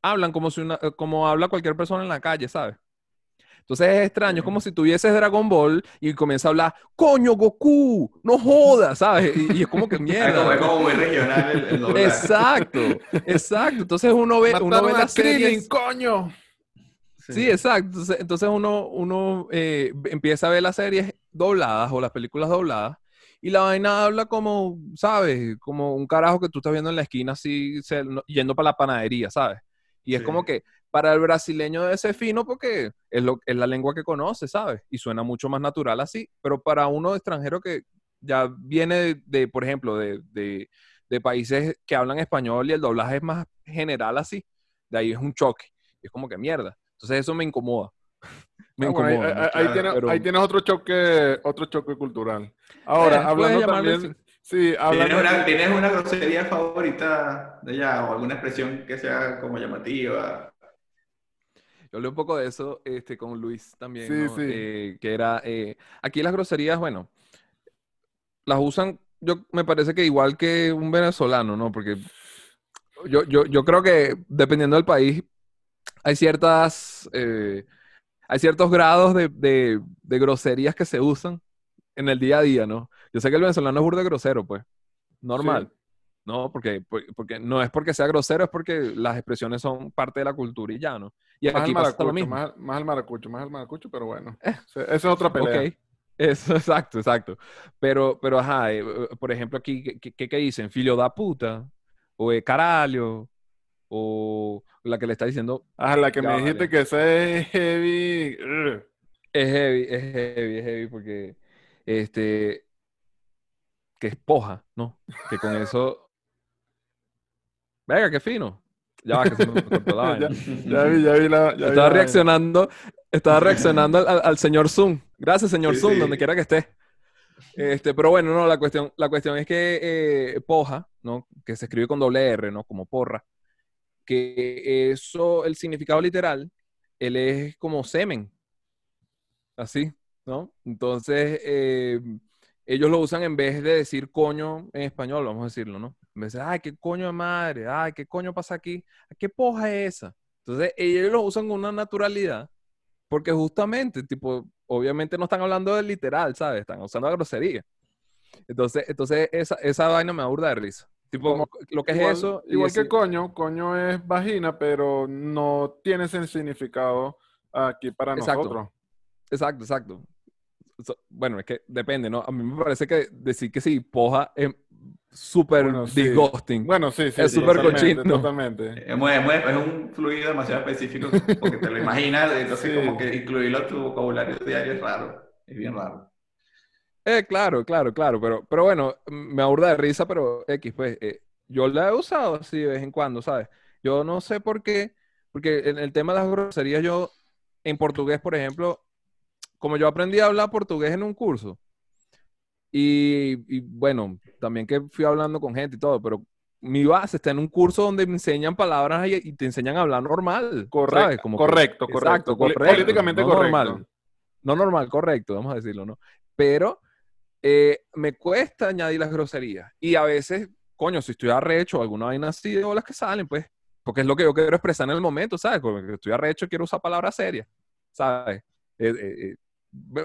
hablan como si una, como habla cualquier persona en la calle, ¿sabes? Entonces es extraño, es como si tuvieses Dragon Ball y comienza a hablar, coño, Goku, no jodas, ¿sabes? Y, y es como que mierda. es como muy regional el, el doblaje. Exacto, exacto. Entonces uno ve, uno ve las series. coño. Sí, exacto. Entonces, entonces uno, uno eh, empieza a ver las series dobladas o las películas dobladas y la vaina habla como, ¿sabes? Como un carajo que tú estás viendo en la esquina así, se- no- yendo para la panadería, ¿sabes? Y es Sí. como que para el brasileño debe ser fino porque es, lo, es la lengua que conoce, ¿sabes? Y suena mucho más natural así. Pero para uno extranjero que ya viene de, de, por ejemplo, de, de- de países que hablan español y el doblaje es más general así, de ahí es un choque. Y es como que mierda. Entonces eso me incomoda. Me Ah, bueno, ahí- incomoda. ahí, tienes, pero- ahí tienes otro choque, otro choque cultural. Ahora, Eh, hablando también, sí, hablando ¿Tienes una, ¿Tienes una grosería favorita de allá o alguna expresión que sea como llamativa? Yo hablé un poco de eso este, con Luis también, Sí, ¿no? sí. Eh, que era, eh, aquí las groserías, bueno, las usan, yo me parece que igual que un venezolano, ¿no? Porque yo, yo, yo creo que dependiendo del país, hay ciertas, eh, hay ciertos grados de, de, de groserías que se usan en el día a día, ¿no? Yo sé que el venezolano es burda grosero, pues, normal. Sí. No, porque, por- porque no es porque sea grosero, es porque las expresiones son parte de la cultura y ya, ¿no? Y más aquí al pasa lo maracucho, mismo. más, más al maracucho, más al maracucho, pero bueno. Esa es otra pelea. Eso, exacto, exacto. Pero, pero ajá, eh, eh, por ejemplo, aquí, ¿qué, qué, qué dicen? Filio da puta, o eh, caralho, o la que le está diciendo, Ah, la que me dijiste que ese es heavy. es heavy, es heavy, es heavy, porque, este, que es poja, ¿no? Que con eso, venga, qué fino. Ya va, que se me cortó la ya, vaina. ya vi, ya vi la. ya vi Estaba la- reaccionando, estaba reaccionando al, al- al señor Zoom. Gracias, señor Sí, Zoom, sí. donde quiera que esté. Este, pero bueno, no, la cuestión, la cuestión es que eh, poja, ¿no? Que se escribe con doble R, ¿no? Como porra. Que eso, el significado literal, él es como semen. Así, ¿no? Entonces, eh, ellos lo usan en vez de decir coño en español, vamos a decirlo, ¿no? En vez de, ay, qué coño de madre, ay, qué coño pasa aquí, ¿qué poja es esa? Entonces, ellos lo usan con una naturalidad, porque justamente, tipo, obviamente no están hablando del literal, ¿sabes? Están usando la grosería. Entonces, entonces esa, esa vaina me aburda de risa. Tipo, Como- lo que es igual, eso. Igual que coño, coño es vagina, pero no tiene ese significado aquí para Exacto. nosotros. Exacto, exacto. So- Bueno, es que depende, ¿no? A mí me parece que decir que sí, poja es súper Bueno, sí. disgusting. Bueno, sí, sí. Es súper totalmente, cochino. Totalmente. Es, muy- es muy- es un fluido demasiado específico porque te lo imaginas, entonces Sí. como que incluirlo en tu vocabulario diario es raro, es bien raro. Eh, claro, claro, claro, pero, pero bueno, m- me aburda de risa, pero X, pues, eh, yo la he usado así de vez en cuando, ¿sabes? Yo no sé por qué, porque en el tema de las groserías, yo, en portugués, por ejemplo, como yo aprendí a hablar portugués en un curso, y, y, bueno, también que fui hablando con gente y todo, pero mi base está en un curso donde me enseñan palabras y, y te enseñan a hablar normal, Correcto, ¿sabes? Como que- correcto, correcto. Exacto, correcto. Políticamente no correcto. normal. No normal, correcto, vamos a decirlo, ¿no? Pero eh, me cuesta añadir las groserías. Y a veces, coño, si estoy arrecho alguna vaina así de las que salen, pues, porque es lo que yo quiero expresar en el momento, ¿sabes? Porque estoy arrecho, quiero usar palabras serias, ¿sabes? Eh, eh,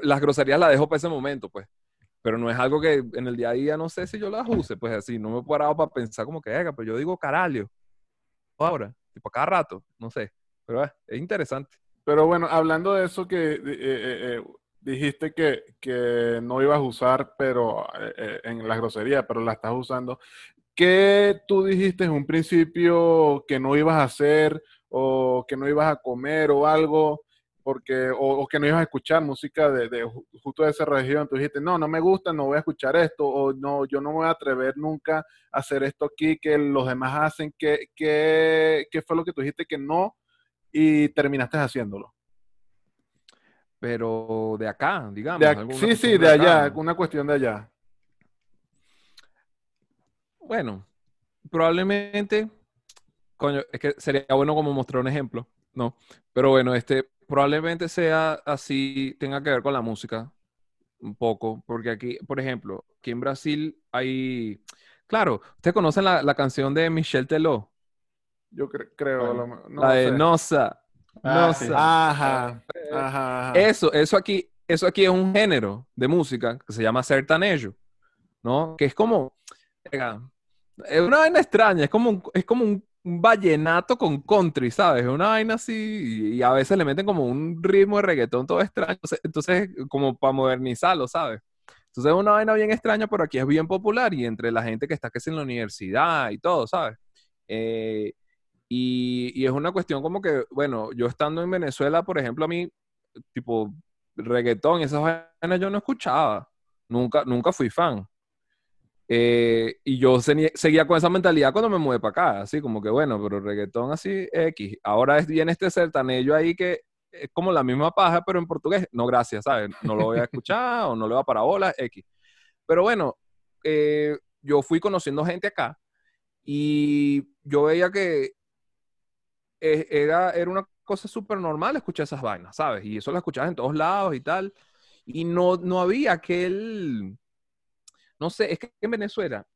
las groserías las dejo para ese momento, pues. Pero no es algo que en el día a día no sé si yo las use, pues así, no me he parado para pensar como que, "Ega, pero yo digo caralho. Ahora, tipo cada rato, no sé. Pero eh, es interesante. Pero bueno, hablando de eso que dijiste que, que no ibas a usar, pero eh, eh, en la grosería, pero la estás usando. ¿Qué tú dijiste en un principio que no ibas a hacer o que no ibas a comer o algo? Porque, o, o que no ibas a escuchar música de, de ju- justo de esa región. Tú dijiste, no, no me gusta, no voy a escuchar esto, o no, yo no me voy a atrever nunca a hacer esto aquí que los demás hacen. ¿Qué, qué, qué fue lo que tú dijiste que no y terminaste haciéndolo? Pero de acá, digamos. De ac- alguna sí, sí, de allá, acá. una cuestión de allá. Bueno, probablemente, coño, es que sería bueno como mostrar un ejemplo, ¿no? Pero bueno, este probablemente sea así, tenga que ver con la música, un poco, porque aquí, por ejemplo, aquí en Brasil hay, claro, ustedes conocen la, la canción de Michel Teló, Yo cre- creo, Bueno, lo- no la de sé. Nosa, Ah, sí. Nosa. Ajá, ajá, ajá. Eso, eso aquí, eso aquí es un género de música que se llama sertanejo, ¿no? Que es como, venga, es una vaina extraña, es como un, es como un, vallenato con country, ¿sabes? Es una vaina así y, y a veces le meten como un ritmo de reggaetón todo extraño, entonces, entonces, como para modernizarlo, ¿sabes? Entonces es una vaina bien extraña, pero aquí es bien popular y entre la gente que está que es en la universidad y todo, ¿sabes? Eh, y, y es una cuestión como que, bueno, yo estando en Venezuela, por ejemplo, a mí, tipo, reggaetón y esas vainas yo no escuchaba. Nunca, nunca fui fan. Eh, y yo seguía con esa mentalidad cuando me mudé para acá, así como que, bueno, pero reggaetón así, X. Ahora viene este sertanejo ahí que es como la misma paja, pero en portugués. No, gracias, ¿sabes? No lo voy a escuchar o no le va para bolas, X. Pero bueno, eh, yo fui conociendo gente acá y yo veía que eh, era, era una cosa súper normal escuchar esas vainas, ¿sabes? Y eso lo escuchabas en todos lados y tal. Y no, no había aquel, no sé, es que en Venezuela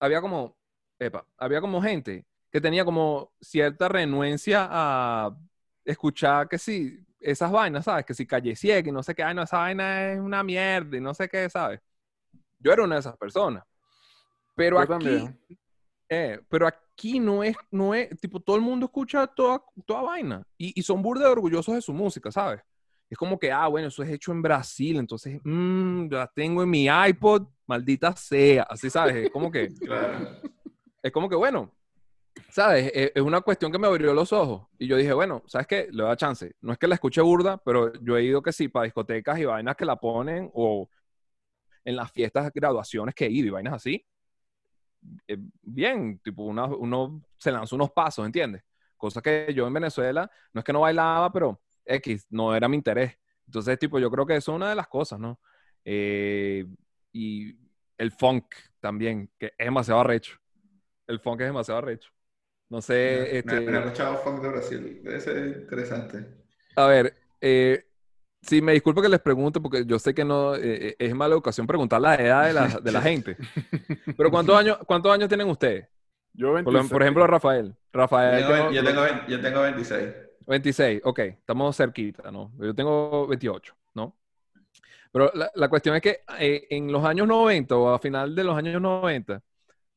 había como, epa, había como gente que tenía como cierta renuencia a escuchar que sí, esas vainas, ¿sabes? Que si Calle y no sé qué, ay, no, esa vaina es una mierda y no sé qué, ¿sabes? Yo era una de esas personas. Pero Yo aquí, eh, pero aquí no es, no es, tipo, todo el mundo escucha toda, toda vaina y, y son burda orgullosos de su música, ¿sabes? Es como que, ah, bueno, eso es hecho en Brasil, entonces, mmm, la tengo en mi iPod, maldita sea, así, ¿sabes? Es como que, es como que, bueno, ¿sabes? Es, es una cuestión que me abrió los ojos y yo dije, bueno, ¿sabes qué? Le da chance. No es que la escuche burda, pero yo he ido que sí, para discotecas y vainas que la ponen o en las fiestas, graduaciones que he ido y vainas así eh, bien, tipo, una- uno se lanza unos pasos, ¿entiendes? Cosa que yo en Venezuela, no es que no bailaba, pero X, no era mi interés. Entonces, tipo, yo creo que eso es una de las cosas, ¿no? Eh, y el funk también, que es demasiado arrecho. El funk es demasiado arrecho. No sé, No, este, no he escuchado funk de Brasil. Debe ser interesante. a ver, eh, sí, me disculpo que les pregunte porque yo sé que no eh, eh, es mala educación preguntar la edad de la, de la gente. Pero ¿cuántos años, cuántos años tienen ustedes? Yo Por, lo- 26. por ejemplo, Rafael. Yo Rafael, tengo, tengo- yo tengo, yo tengo 26. 26, ok, estamos cerquita, ¿no? Yo tengo 28, ¿no? Pero la, la cuestión es que eh, en los años 90 o a final de los años 90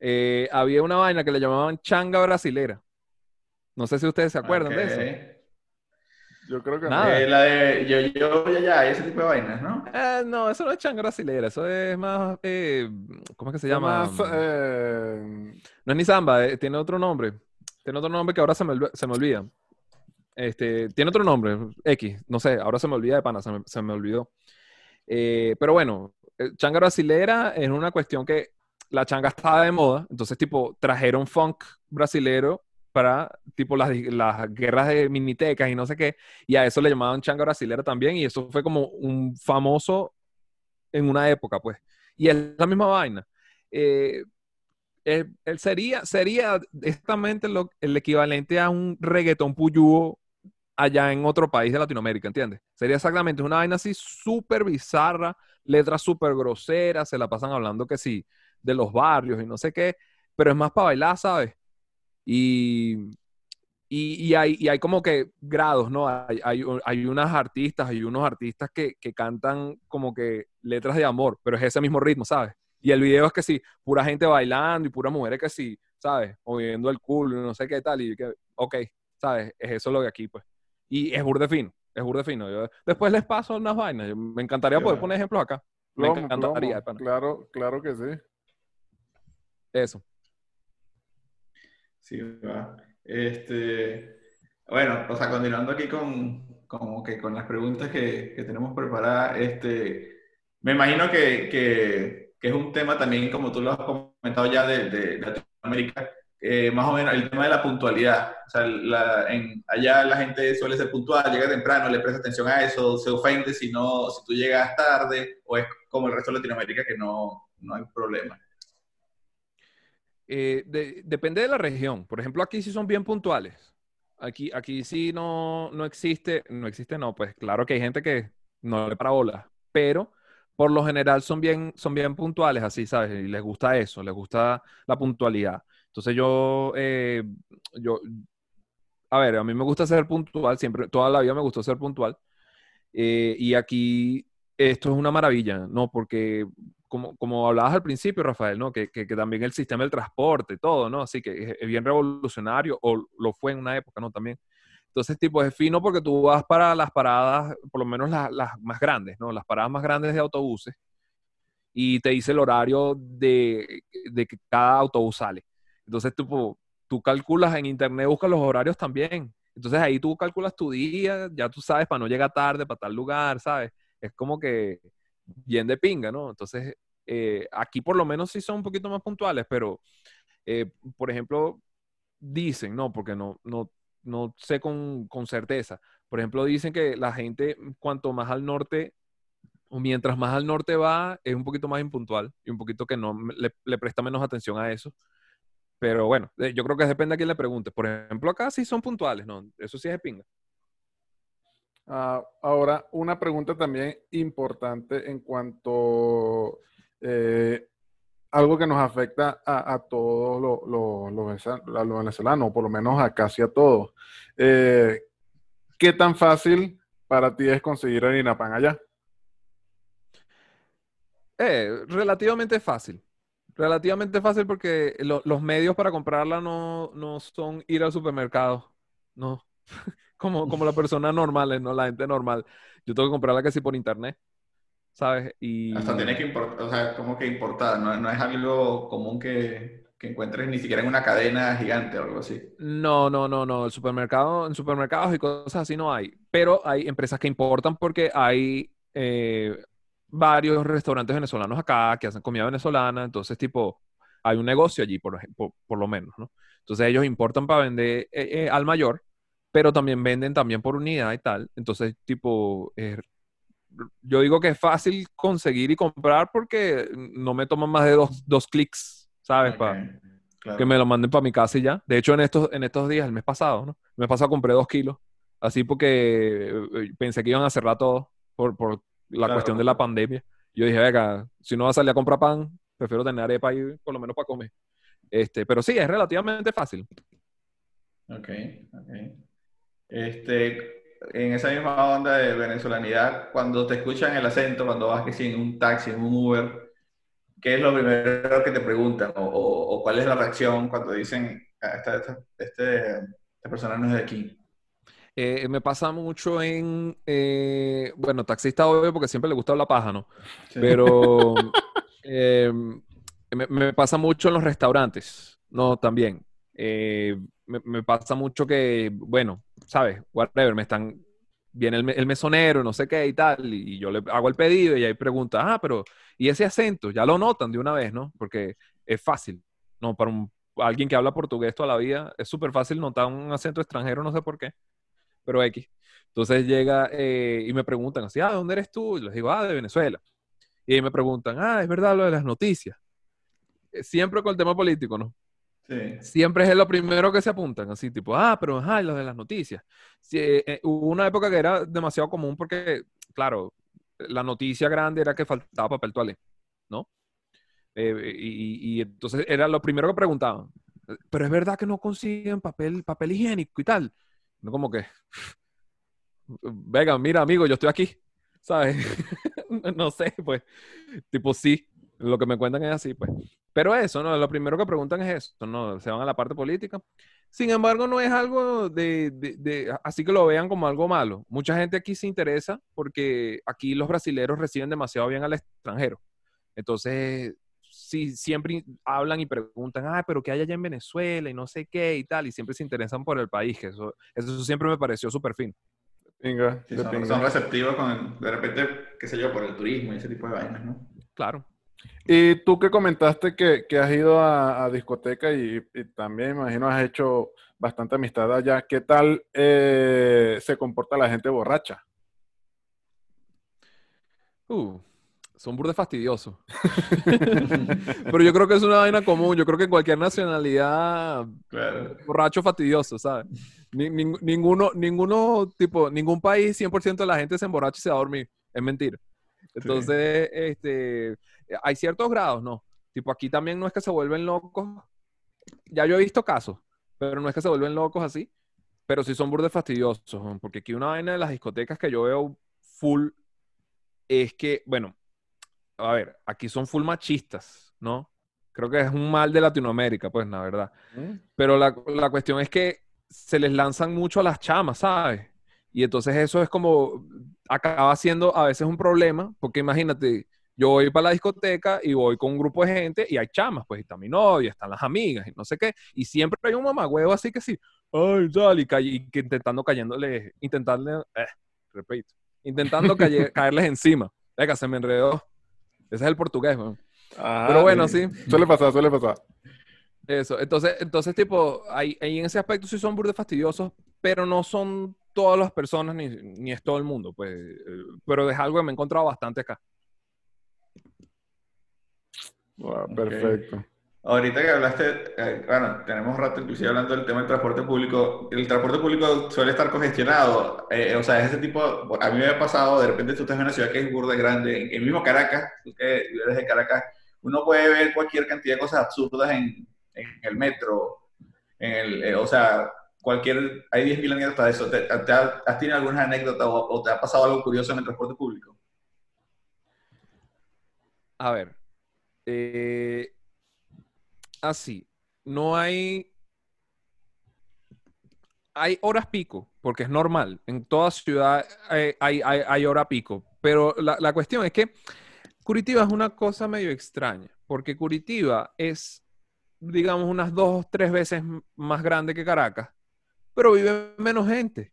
eh, había una vaina que le llamaban changa brasilera. No sé si ustedes se acuerdan de eso. Yo creo que Nada. Eh, la de yo, yo, ya, ya, ese tipo de vainas, ¿no? Eh, no, eso no es changa brasilera, eso es más, eh, ¿cómo es que se no. llama? Más, eh, No es ni samba, eh, tiene otro nombre. Tiene otro nombre que ahora se me, se me olvida. Este, tiene otro nombre, X, no sé, ahora se me olvida de pana, se me, se me olvidó. Eh, pero bueno, changa brasilera es una cuestión que la changa estaba de moda, entonces tipo trajeron funk brasilero para tipo las, las guerras de minitecas y no sé qué, y a eso le llamaban changa brasilera también, y eso fue como un famoso en una época, pues. Y es la misma vaina. Eh, eh, sería, sería exactamente lo, el equivalente a un reggaetón puyúo allá en otro país de Latinoamérica, ¿entiendes? Sería exactamente una vaina así súper bizarra, letras súper groseras, se la pasan hablando que sí, de los barrios y no sé qué, pero es más para bailar, ¿sabes? Y, y, y hay, y hay como que grados, ¿no? Hay, hay, hay unas artistas, hay unos artistas que, que cantan como que letras de amor, pero es ese mismo ritmo, ¿sabes? Y el video es que sí, pura gente bailando y puras mujeres que sí, ¿sabes? Moviendo el culo y no sé qué tal. Y que, ok, ¿sabes? Es eso lo de aquí, pues. Y es burde fino. Es burda fino. Yo- después les paso unas vainas. Yo- me encantaría poder Claro. poner ejemplos acá. Me Plomo, encantaría, plomo. de pana. Claro, claro que sí. Eso. Sí, va. Este, bueno, o sea, continuando aquí con, como que con las preguntas que, tenemos preparadas, este, me imagino que, que, es un tema también, como tú lo has comentado ya de, de Latinoamérica, eh, más o menos el tema de la puntualidad. O sea, la- en, allá la gente suele ser puntual, llega temprano, le presta atención a eso, se ofende si no, si tú llegas tarde, o es como el resto de Latinoamérica que no, no hay problema. Eh, de- depende de la región. Por ejemplo, aquí sí son bien puntuales. Aquí, aquí sí no, no existe, no existe, no, pues claro que hay gente que no le para bola, pero por lo general son bien, son bien puntuales, así, ¿sabes? Y les gusta eso, les gusta la puntualidad. Entonces yo, eh, yo, a ver, a mí me gusta ser puntual, siempre, toda la vida me gustó ser puntual. Eh, y aquí esto es una maravilla, ¿no? Porque como, como hablabas al principio, Rafael, ¿no? Que, que- que también el sistema del transporte, todo, ¿no? Así que es, bien revolucionario, o lo fue en una época, ¿no? También. Entonces, tipo, es fino porque tú vas para las paradas, por lo menos las, las más grandes, ¿no? Las paradas más grandes de autobuses, y te dice el horario de, de que cada autobús sale. Entonces, tipo, tú calculas en internet, buscas los horarios también. Entonces ahí tú calculas tu día, ya tú sabes, para no llegar tarde, para tal lugar, ¿sabes? Es como que bien de pinga, ¿no? Entonces, eh, aquí por lo menos sí son un poquito más puntuales, pero, eh, por ejemplo, dicen, no, porque no, no, no sé con, con certeza. Por ejemplo, dicen que la gente, cuanto más al norte, o mientras más al norte va, es un poquito más impuntual y un poquito que no le, le presta menos atención a eso. Pero bueno, eh, yo creo que depende a quién le pregunte. Por ejemplo, acá sí son puntuales, ¿no? Eso sí es de pinga. Ah, ahora, una pregunta también importante en cuanto eh, algo que nos afecta a, a todos los los- los los venezolanos, por lo menos a casi a todos. Eh, ¿qué tan fácil para ti es conseguir harina pan allá? Eh, relativamente fácil. Relativamente fácil porque lo- los medios para comprarla no, no son ir al supermercado. No. Como, como las personas normales, no la gente normal. Yo tengo que comprarla casi por internet. ¿Sabes? Y. Hasta tienes que importar, o sea, como que importar, no, no es algo común que, que encuentres ni siquiera en una cadena gigante o algo así. No, no, no, no. El supermercado, en supermercados y cosas así no hay. Pero hay empresas que importan porque hay eh, varios restaurantes venezolanos acá que hacen comida venezolana. Entonces, tipo, hay un negocio allí, por, por, por lo menos, ¿no? Entonces, ellos importan para vender eh, eh, al mayor, pero también venden también por unidad y tal. Entonces, tipo, eh, yo digo que es fácil conseguir y comprar porque no me toman más de dos, dos clics, ¿sabes? Ok, Pa- claro. que me lo manden para mi casa y ya. De hecho, en estos, en estos días, el mes pasado, ¿no? El mes pasado compré dos kilos, así porque eh, pensé que iban a cerrar todo por, por la Claro. cuestión de la pandemia. Yo dije, venga, si no va a salir a comprar pan, prefiero tener arepa ahí por lo menos para comer. Este, pero sí, es relativamente fácil. Ok, ok. Este, en esa misma onda de venezolanidad, cuando te escuchan el acento, cuando vas que sí, en un taxi, en un Uber, ¿qué es lo primero que te preguntan? O, o- o cuál es la reacción cuando dicen, "Ah, esta, esta, este, esta persona no es de aquí? Eh, me pasa mucho en, eh, bueno, taxista obvio porque siempre le gusta la paja, ¿no? Sí. Pero eh, me, me pasa mucho en los restaurantes, ¿no? También. Me, pasa mucho que, bueno, ¿sabes? Whatever, me están, viene el, el mesonero, no sé qué y tal, y yo le hago el pedido y ahí pregunta, ah, pero, ¿y ese acento? Ya lo notan de una vez, ¿no? Porque es fácil, ¿no? Para alguien que habla portugués toda la vida, es súper fácil notar un acento extranjero, no sé por qué, pero X. Entonces llega eh, y me preguntan así, ah, ¿de dónde eres tú? Y les digo, ah, de Venezuela. Y me preguntan, ah, es verdad lo de las noticias. Eh, Siempre con el tema político, ¿no? Siempre es lo primero que se apuntan, así tipo, ah, pero ajá, lo de las noticias. Sí, eh, eh, hubo una época que era demasiado común porque, claro, la noticia grande era que faltaba papel toalé, ¿no? Eh, y, y entonces era lo primero que preguntaban. Pero es verdad que no consiguen papel, papel higiénico y tal. No como que, venga, mira, amigo, yo estoy aquí, ¿sabes? no sé, pues, tipo, sí, lo que me cuentan es así, pues. Pero eso, ¿no? Lo primero que preguntan es eso, ¿no? Se van a la parte política. Sin embargo, no es algo de, de, de, así que lo vean como algo malo. Mucha gente aquí se interesa porque aquí los brasileros reciben demasiado bien al extranjero. Entonces, sí, siempre hablan y preguntan, ah, pero ¿qué hay allá en Venezuela? Y no sé qué y tal, y siempre se interesan por el país, que eso, eso siempre me pareció súper fin. Sí, son, son, receptivos con, de repente, qué sé yo, por el turismo y ese tipo de vainas, ¿no? Claro. Y tú que comentaste que, que has ido a, a discoteca y, y, también, imagino, has hecho bastante amistad allá, ¿qué tal eh, se comporta la gente borracha? Uh, son burdes fastidiosos. Pero yo creo que es una vaina común. Yo creo que en cualquier nacionalidad, claro. borracho fastidioso, ¿sabes? Ni, ni, ninguno, ninguno, tipo, ningún país, 100% de la gente se emborracha y se va a dormir. Es mentira. Entonces, sí. este, hay ciertos grados, ¿no? Tipo, aquí también no es que se vuelven locos. Ya yo he visto casos, pero no es que se vuelven locos así. Pero sí son burdes fastidiosos, porque aquí una vaina de las discotecas que yo veo full es que, bueno, a ver, aquí son full machistas, ¿no? Creo que es un mal de Latinoamérica, pues, la verdad. ¿Mm? Pero la, la, cuestión es que se les lanzan mucho a las chamas, ¿sabes? Y entonces eso es como, acaba siendo a veces un problema, porque imagínate, yo voy para la discoteca y voy con un grupo de gente y hay chamas, pues, y está mi novia, están las amigas y no sé qué, y siempre hay un mamagüevo así que sí, ay, dale, y, y que intentando cayéndole, intentando, eh, repito, intentando caerles encima. Venga, se me enredó. Ese es el portugués, man. Ah, Pero bueno, sí. Suele pasar, suele pasar. Eso. Entonces, entonces tipo, ahí, ahí en ese aspecto sí son burdes fastidiosos, pero no son todas las personas ni, ni es todo el mundo, pues. Pero es algo que me he encontrado bastante acá. Wow, perfecto. Okay. Ahorita que hablaste, eh, bueno, tenemos rato inclusive hablando del tema del transporte público. El transporte público suele estar congestionado. Eh, o sea, es ese tipo, a mí me ha pasado, de repente tú estás en una ciudad que es burda grande, en el mismo Caracas, tú que vives de Caracas, uno puede ver cualquier cantidad de cosas absurdas en, en el metro, en el, eh, o sea, cualquier, hay 10.000 anécdotas de eso. ¿Te, te, ¿Has tenido alguna anécdota o, o te ha pasado algo curioso en el transporte público? A ver, eh, así. No hay. Hay horas pico, porque es normal. En toda ciudad hay, hay, hay hora pico. Pero la, la, cuestión es que Curitiba es una cosa medio extraña, porque Curitiba es, digamos, unas dos, tres veces más grande que Caracas, pero vive menos gente.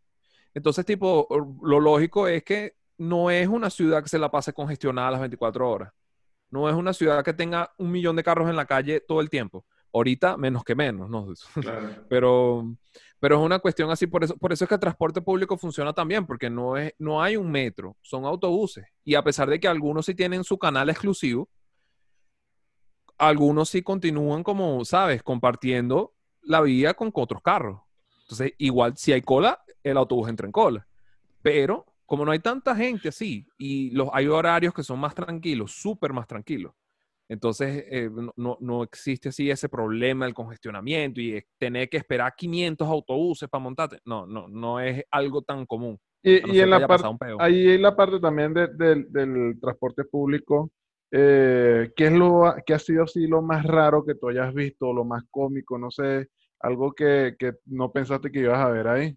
Entonces, tipo, lo lógico es que no es una ciudad que se la pase congestionada las 24 horas. No es una ciudad que tenga un millón de carros en la calle todo el tiempo. Ahorita menos que menos, ¿no? Claro. Pero, pero es una cuestión así, por eso, por eso es que el transporte público funciona también, porque no, es, no hay un metro, son autobuses. Y a pesar de que algunos sí tienen su canal exclusivo, algunos sí continúan como, ¿sabes? Compartiendo la vía con otros carros. Entonces, igual si hay cola, el autobús entra en cola. Pero como no hay tanta gente así y los, hay horarios que son más tranquilos, súper más tranquilos, entonces eh, no, no, existe así ese problema del congestionamiento y tener que esperar 500 autobuses para montarte. No, no, no es algo tan común. Y, no y en la parte, ahí hay la parte también de, de, del transporte público. Eh, ¿qué, es lo, ¿Qué ha sido así lo más raro que tú hayas visto, lo más cómico? No sé, algo que, que no pensaste que ibas a ver ahí.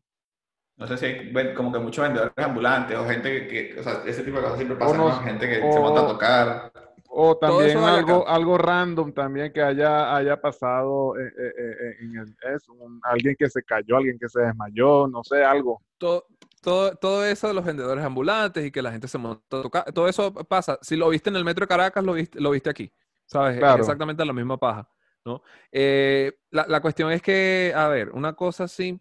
No sé si hay como que muchos vendedores ambulantes o gente que, que o sea, ese tipo de cosas siempre pasa, ¿no? Gente que o, se monta a tocar. O también algo, algo random también que haya, haya pasado eh, eh, eh, en el, eso, un, alguien que se cayó, alguien que se desmayó, no sé, algo. Todo, todo, todo eso de los vendedores ambulantes y que la gente se monta a tocar, todo eso pasa. Si lo viste en el metro de Caracas, lo viste, lo viste aquí, ¿sabes? Claro. Es exactamente la misma paja, ¿no? Eh, la, la cuestión es que, a ver, una cosa así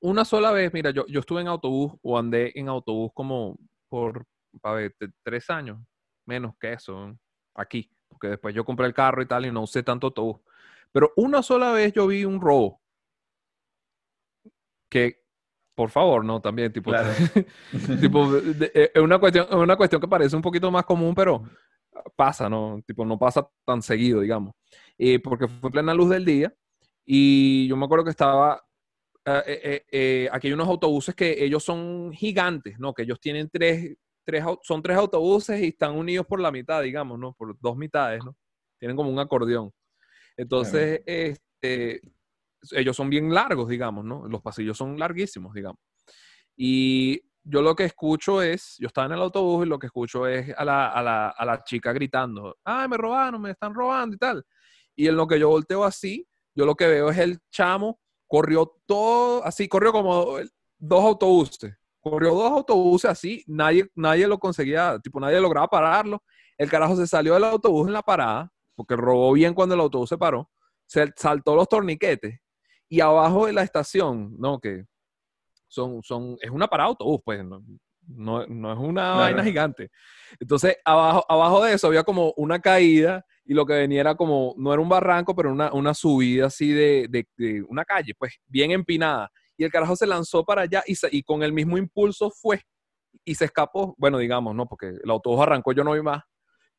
una sola vez, mira, yo, yo estuve en autobús o andé en autobús como por, a ver, tres años, menos que eso, aquí, porque después yo compré el carro y tal y no usé tanto autobús. Pero una sola vez yo vi un robo. Que, por favor, no, también, tipo, claro. tipo es una cuestión, una cuestión que parece un poquito más común, pero pasa, ¿no? Tipo, no pasa tan seguido, digamos. Eh, porque fue plena luz del día y yo me acuerdo que estaba eh, eh, aquí hay unos autobuses que ellos son gigantes, ¿no? Que ellos tienen tres, tres, son tres autobuses y están unidos por la mitad, digamos, ¿no? Por dos mitades, ¿no? tienen como un acordeón. Entonces, este, ellos son bien largos, digamos, ¿no? Los pasillos son larguísimos, digamos. Y yo lo que escucho es, yo estaba en el autobús y lo que escucho es a la, a la, a la chica gritando, ay, me robaron, me están robando y tal. Y en lo que yo volteo así, yo lo que veo es el chamo, corrió todo, así, corrió como dos autobuses, corrió dos autobuses así, nadie, nadie lo conseguía, tipo, nadie lograba pararlo. El carajo se salió del autobús en la parada, porque robó bien cuando el autobús se paró, se saltó los torniquetes y abajo de la estación, ¿no? Que son, son, es una parada autobús, pues, no, no, es una vaina gigante. Entonces, abajo, abajo de eso había como una caída y lo que venía era como, no era un barranco, pero una, una subida así de, de, una calle, pues, bien empinada. Y el carajo se lanzó para allá y, y con el mismo impulso fue y se escapó. Bueno, digamos, ¿no? Porque el autobús arrancó, yo no vi más.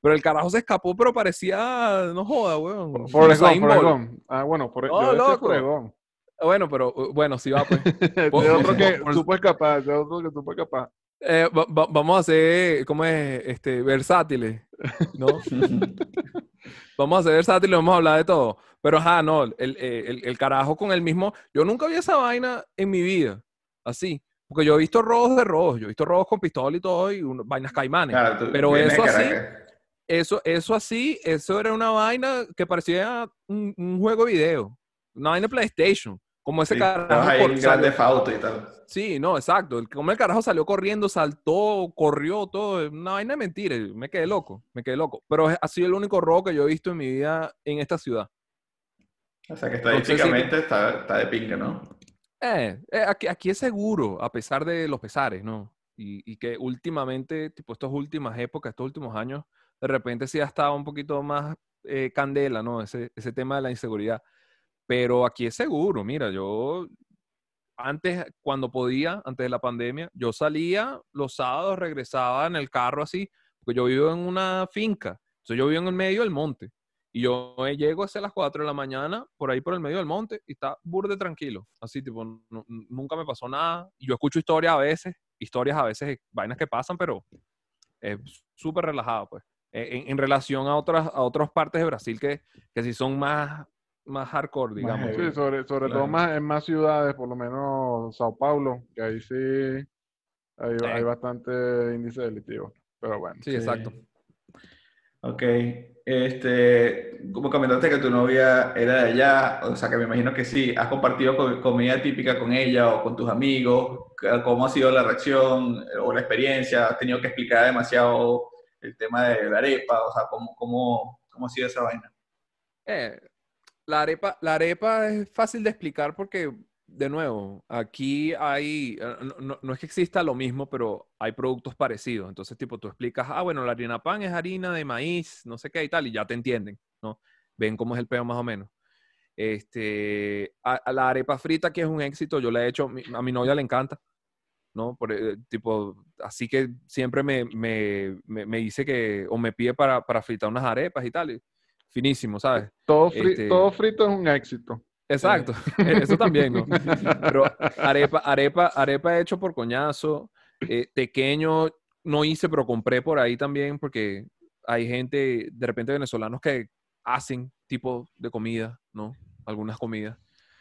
Pero el carajo se escapó, pero parecía, no joda, weón. Por Oregón, Ah, bueno, por, no, loco. Bueno, pero bueno, sí va, pues. de otro que tú puedes capaz, de otro que tú puedes capaz. Eh, vamos a hacer, ¿cómo es? Este, versátiles, ¿no? vamos a ser versátiles, vamos a hablar de todo. Pero, ajá, no, el, el, el, carajo con el mismo... Yo nunca vi esa vaina en mi vida, así. Porque yo he visto robos de robos, yo he visto robos con pistola y todo, y vainas caimanes. pero eso así, eso, eso así, eso era una vaina que parecía un, un juego de video. Una vaina de PlayStation. Como ese carajo. Ahí el grande fauto y tal. Sí, no, exacto. Como el carajo salió corriendo, saltó, corrió, todo. Una vaina de mentira. Me quedé loco, me quedé loco. Pero ha sido el único robo que yo he visto en mi vida en esta ciudad. O sea que estadísticamente está, está, de pinga, ¿no? Eh, eh, aquí, aquí, es seguro, a pesar de los pesares, ¿no? Y, y, que últimamente, tipo estas últimas épocas, estos últimos años, de repente sí ha estado un poquito más eh, candela, ¿no? Ese, ese tema de la inseguridad. Pero aquí es seguro, mira, yo antes, cuando podía, antes de la pandemia, yo salía los sábados, regresaba en el carro así, porque yo vivo en una finca, entonces yo vivo en el medio del monte. Y yo llego hacia las 4 de la mañana, por ahí por el medio del monte, y está burde tranquilo. Así, tipo, nunca me pasó nada. Y yo escucho historias a veces, historias a veces, vainas que pasan, pero es súper relajado, pues. E, en, en, relación a otras, a otras partes de Brasil que, que sí son más más hardcore, digamos. Sí, sobre, sobre todo más en más ciudades, por lo menos Sao Paulo, que ahí sí hay, hay bastante índice delictivo. Pero bueno. Sí, exacto. Ok. Este, como comentaste que tu novia era de allá, o sea que me imagino que sí, has compartido comida típica con ella o con tus amigos, ¿cómo ha sido la reacción o la experiencia? ¿Has tenido que explicar demasiado el tema de la arepa? O sea, ¿cómo, cómo, cómo ha sido esa vaina? Eh, la arepa, la arepa es fácil de explicar porque, de nuevo, aquí hay, eh, no, es que exista lo mismo, pero hay productos parecidos. Entonces, tipo, tú explicas, ah, bueno, la harina pan es harina de maíz, no sé qué y tal, y ya te entienden, ¿no? Ven cómo es el peo más o menos. Este, la arepa frita, que es un éxito, yo la he hecho, a mi novia le encanta, ¿no? Por, eh, tipo, así que siempre me, me, me, dice que, o me pide para, para fritar unas arepas y tal finísimo, ¿sabes? Todo, este todo frito es un éxito. Exacto, eso también, ¿no? Pero arepa, arepa, arepa hecho por coñazo, eh, pequeño no hice, pero compré por ahí también porque hay gente, de repente venezolanos que hacen tipo de comida, ¿no? Algunas comidas.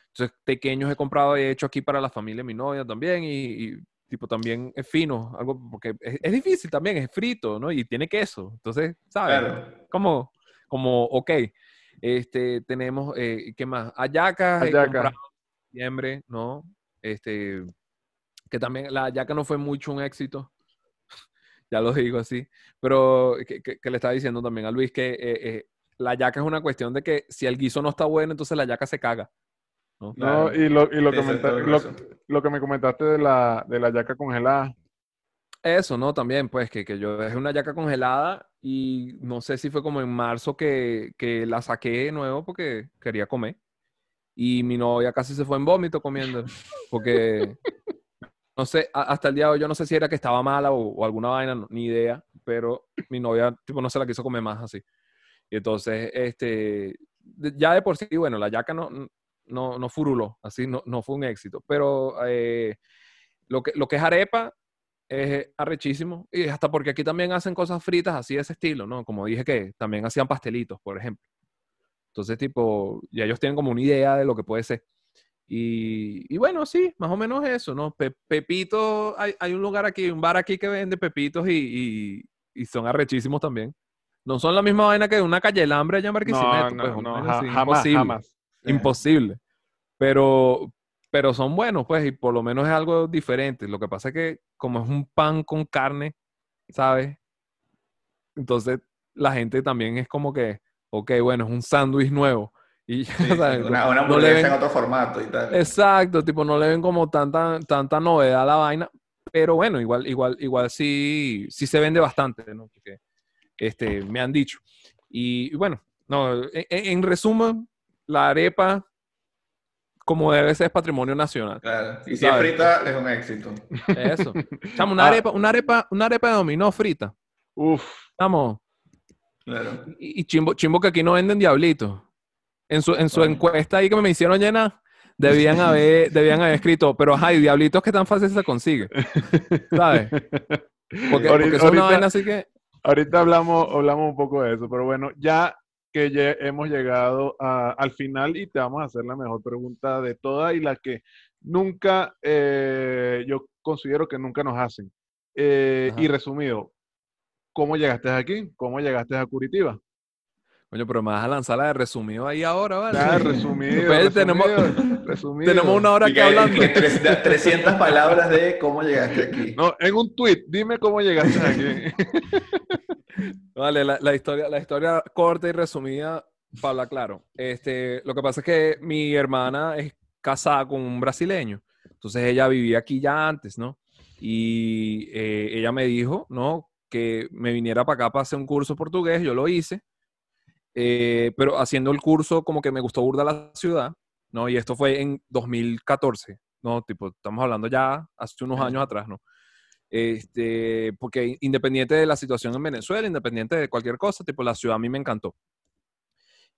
Entonces, pequeños he comprado y he hecho aquí para la familia de mi novia también y, tipo también es fino, algo porque es, difícil también, es frito, ¿no? Y tiene queso. Entonces, ¿sabes? Claro. Como como, ok, este, tenemos, eh, ¿qué más? Ayacas, Ayaca. en ¿no? Este, que también la ayaca no fue mucho un éxito, ya lo digo así, pero que, le estaba diciendo también a Luis que eh, eh, la yaca es una cuestión de que si el guiso no está bueno, entonces la yaca se caga. No, no y, lo, y lo, lo, que me comentaste de la, de la yaca congelada, eso, ¿no? También, pues, que, que yo dejé una yaca congelada y no sé si fue como en marzo que, que la saqué de nuevo porque quería comer. Y mi novia casi se fue en vómito comiendo. Porque, no sé, hasta el día de hoy yo no sé si era que estaba mala o, alguna vaina, ni idea. Pero mi novia, tipo, no se la quiso comer más así. Y entonces, este, ya de por sí, bueno, la yaca no, no, no furuló, así no, no fue un éxito. Pero eh, lo, que, lo que es arepa, es arrechísimo. Y hasta porque aquí también hacen cosas fritas así de ese estilo, ¿no? Como dije que también hacían pastelitos, por ejemplo. Entonces, tipo, ya ellos tienen como una idea de lo que puede ser. Y, y bueno, sí, más o menos eso, ¿no? Pepito, hay, hay, un lugar aquí, un bar aquí que vende pepitos y, y, y, son arrechísimos también. No son la misma vaina que una calle del hambre allá en Barquisimeto. No, pues, no, no, así, jamás, imposible, jamás. Imposible. Pero, pero son buenos, pues, y por lo menos es algo diferente. Lo que pasa es que como es un pan con carne, ¿sabes? Entonces la gente también es como que, ok, bueno, es un sándwich nuevo. Y, Sí, ¿sabes? una, una No le ven- en otro formato y tal. Exacto, tipo, no le ven como tanta, tanta novedad a la vaina, pero bueno, igual, igual, igual sí, sí se vende bastante, ¿no? Porque este, me han dicho. Y, y bueno, no, en, en resumen, la arepa, como debe ser, patrimonio nacional. Claro. Y si es frita, es un éxito. Eso. Chamo, una Ah. arepa, una arepa, una arepa de dominó frita. Uf, Chamo, Claro. y, y chimbo, chimbo que aquí no venden diablitos. En su, en su encuesta ahí que me hicieron llenar, debían haber, debían haber escrito, pero ajá, y diablitos que tan fácil se consigue. ¿Sabes? Porque, Ahorita- porque eso es una vaina así que. Ahorita hablamos, hablamos un poco de eso, pero bueno, ya que lle- hemos llegado a- al final y te vamos a hacer la mejor pregunta de todas y la que nunca, eh, yo considero que nunca nos hacen. Eh, y resumido, ¿cómo llegaste aquí? ¿Cómo llegaste a Curitiba? Coño, pero me vas a lanzar la de resumido ahí ahora, ¿vale? Ya, resumido, Pues, tenemos- resumido, resumido. Tenemos una hora que, hablando. y que tres- 300 palabras de cómo llegaste aquí. No, en un tweet, dime cómo llegaste aquí. Vale, la, la historia, la historia corta y resumida, para hablar claro. Este, lo que pasa es que mi hermana es casada con un brasileño. Entonces ella vivía aquí ya antes, ¿no? Y eh, ella me dijo, ¿no? Que me viniera para acá para hacer un curso portugués. Yo lo hice. Eh, pero haciendo el curso, como que me gustó burda la ciudad, ¿no? Y esto fue en 2014, ¿no? Tipo, estamos hablando ya hace unos años atrás, ¿no? Este, porque independiente de la situación en Venezuela, independiente de cualquier cosa, tipo, la ciudad a mí me encantó.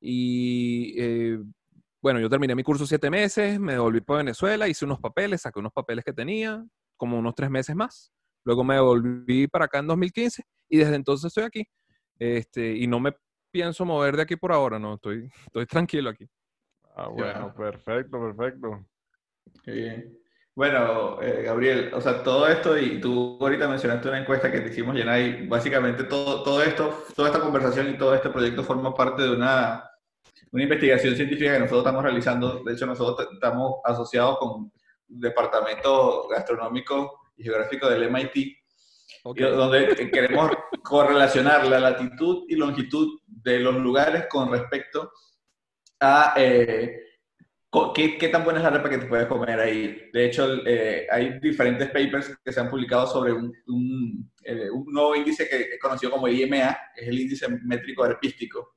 Y eh, bueno, yo terminé mi curso siete meses, me devolví para Venezuela, hice unos papeles, saqué unos papeles que tenía, como unos tres meses más. Luego me devolví para acá en 2015 y desde entonces estoy aquí. Este, y no me pienso mover de aquí por ahora, no, estoy, estoy tranquilo aquí. Ah, bueno, perfecto, perfecto. Qué bien. Bueno, eh, Gabriel, o sea, todo esto, y tú ahorita mencionaste una encuesta que te hicimos llenar, y básicamente todo, todo esto, toda esta conversación y todo este proyecto forma parte de una, una investigación científica que nosotros estamos realizando. De hecho, nosotros estamos asociados con un departamento gastronómico y geográfico del MIT, donde queremos correlacionar la latitud y longitud de los lugares con respecto a eh, qué, qué tan buena es la arepa que te puedes comer ahí. De hecho, eh, hay diferentes papers que se han publicado sobre un, un, eh, un nuevo índice que es conocido como IMA, que es el índice métrico arepístico,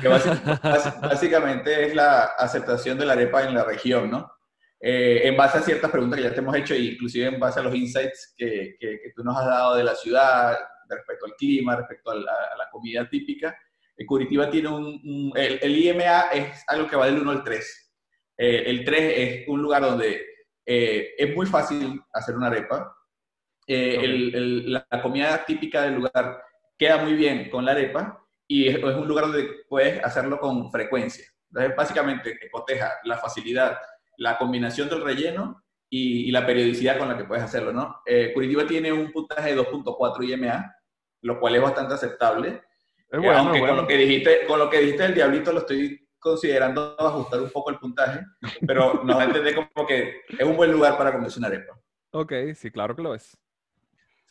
que basi- básicamente es la aceptación de la arepa en la región, ¿no? Eh, en base a ciertas preguntas que ya te hemos hecho, e inclusive en base a los insights que, que, que tú nos has dado de la ciudad, de respecto al clima, respecto a la, a la comida típica, eh, Curitiba tiene un, un- el, el IMA es algo que va del 1 al 3. Eh, el 3 es un lugar donde eh, es muy fácil hacer una arepa. Eh, el- el- la, comida típica del lugar queda muy bien con la arepa y es, es un lugar donde puedes hacerlo con frecuencia. Entonces, básicamente, te coteja la facilidad, la combinación del relleno y, y la periodicidad con la que puedes hacerlo, ¿no? Curitiba tiene un puntaje de 2.4 IMA, lo cual es bastante aceptable. Es bueno, aunque es con lo que dijiste, con lo que dijiste del diablito lo estoy considerando ajustar un poco el puntaje, pero nos va a entender como que es un buen lugar para comerse una arepa. Ok, sí, claro que lo es.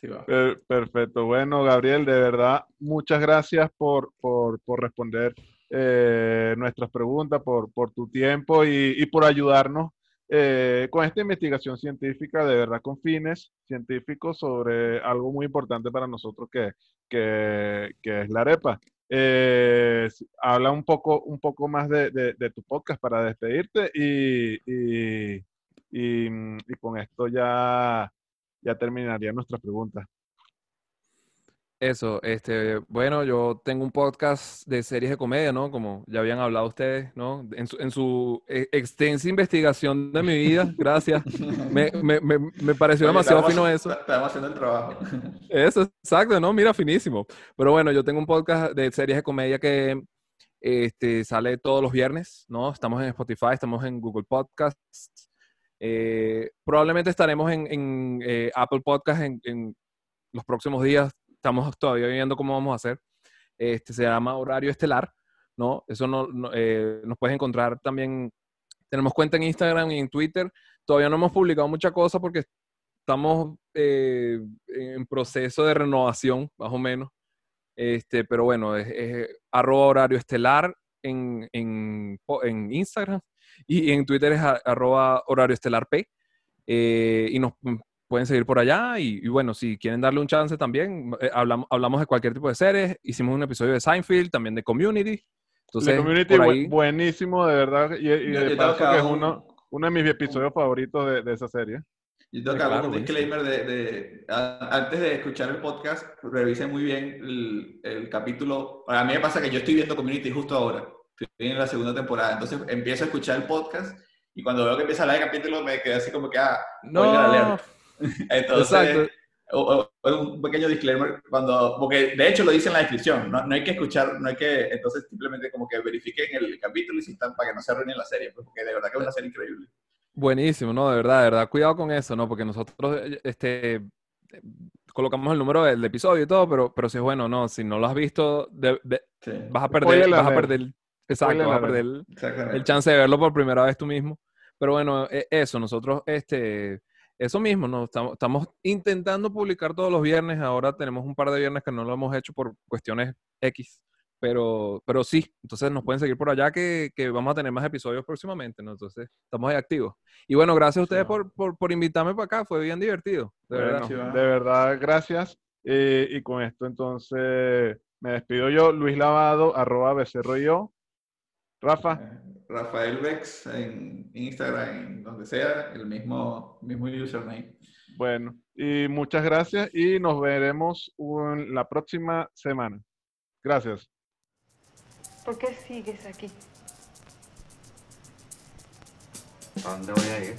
Sí, va. Per- Perfecto. Bueno, Gabriel, de verdad, muchas gracias por, por, por responder eh, nuestras preguntas, por, por tu tiempo y, y por ayudarnos eh, con esta investigación científica, de verdad, con fines científicos sobre algo muy importante para nosotros que, que, que es la arepa. Eh, habla un poco, un poco más de, de- de tu podcast para despedirte y, y, y, mm, con esto ya, ya terminaría nuestra pregunta. Eso, este, bueno, yo tengo un podcast de series de comedia, ¿no? Como ya habían hablado ustedes, ¿no? En su, en su e- extensa investigación de mi vida, gracias. Me, me, me, me pareció Oye, demasiado estamos- fino eso. Estamos haciendo el trabajo. Eso, exacto, ¿no? Mira, finísimo. Pero bueno, yo tengo un podcast de series de comedia que este, sale todos los viernes, ¿no? Estamos en Spotify, estamos en Google Podcasts. Eh, probablemente estaremos en, en, eh, Apple Podcast en, en los próximos días. Estamos todavía viendo cómo vamos a hacer. Este, se llama Horario Estelar, ¿no? Eso no, no, eh, nos puedes encontrar también. Tenemos cuenta en Instagram y en Twitter. Todavía no hemos publicado mucha cosa porque estamos eh, en proceso de renovación, más o menos. Este, pero bueno, es, es arroba horario estelar en, en, en Instagram y en Twitter es arroba horario estelar P. Eh, y nos pueden seguir por allá. Y, y bueno, si quieren darle un chance también, eh, hablamos, hablamos de cualquier tipo de series. Hicimos un episodio de Seinfeld, también de Community. Entonces, The Community, ahí- buenísimo, de verdad. Y, y Yo- de paso que es uno, uno de mis episodios favoritos de, de esa serie. Yo tengo que claro, un disclaimer de, de- a- antes de escuchar el podcast, revisen muy bien el, el capítulo. A mí me pasa que yo estoy viendo Community justo ahora, estoy en la segunda temporada, entonces empiezo a escuchar el podcast y cuando veo que empieza el capítulo me quedé así como que, ah, No. Entonces, exacto. o- o- un pequeño disclaimer cuando, porque de hecho lo dice en la descripción, no, no hay que escuchar, no hay que, entonces simplemente como que verifiquen el capítulo y si están para que no se arruinen la serie, pues, porque de verdad que es una serie increíble. Buenísimo, no, de verdad, de verdad. Cuidado con eso, ¿no? Porque nosotros, este, colocamos el número del episodio y todo, pero, pero si es bueno, no, si no lo has visto, de- de- Sí, vas a perder, vas a perder, exacto, vas a perder el chance de verlo por primera vez tú mismo. Pero bueno, e- eso, nosotros, este, eso mismo, ¿no? Estamos, estamos intentando publicar todos los viernes, ahora tenemos un par de viernes que no lo hemos hecho por cuestiones X, pero, pero sí, entonces nos pueden seguir por allá que, que vamos a tener más episodios próximamente, ¿no? Entonces, estamos ahí activos. Y bueno, gracias a ustedes Sí. por, por, por invitarme para acá, fue bien divertido, de Bueno, verdad. De verdad, gracias. Eh, y con esto entonces me despido yo, Luis Lavado, arroba becerro y yo. Rafa, Eh, Rafael Vex en Instagram, en donde sea, el mismo, mismo username. bueno, y muchas gracias y nos veremos un- la próxima semana. Gracias. ¿Por qué sigues aquí? ¿A dónde voy a ir?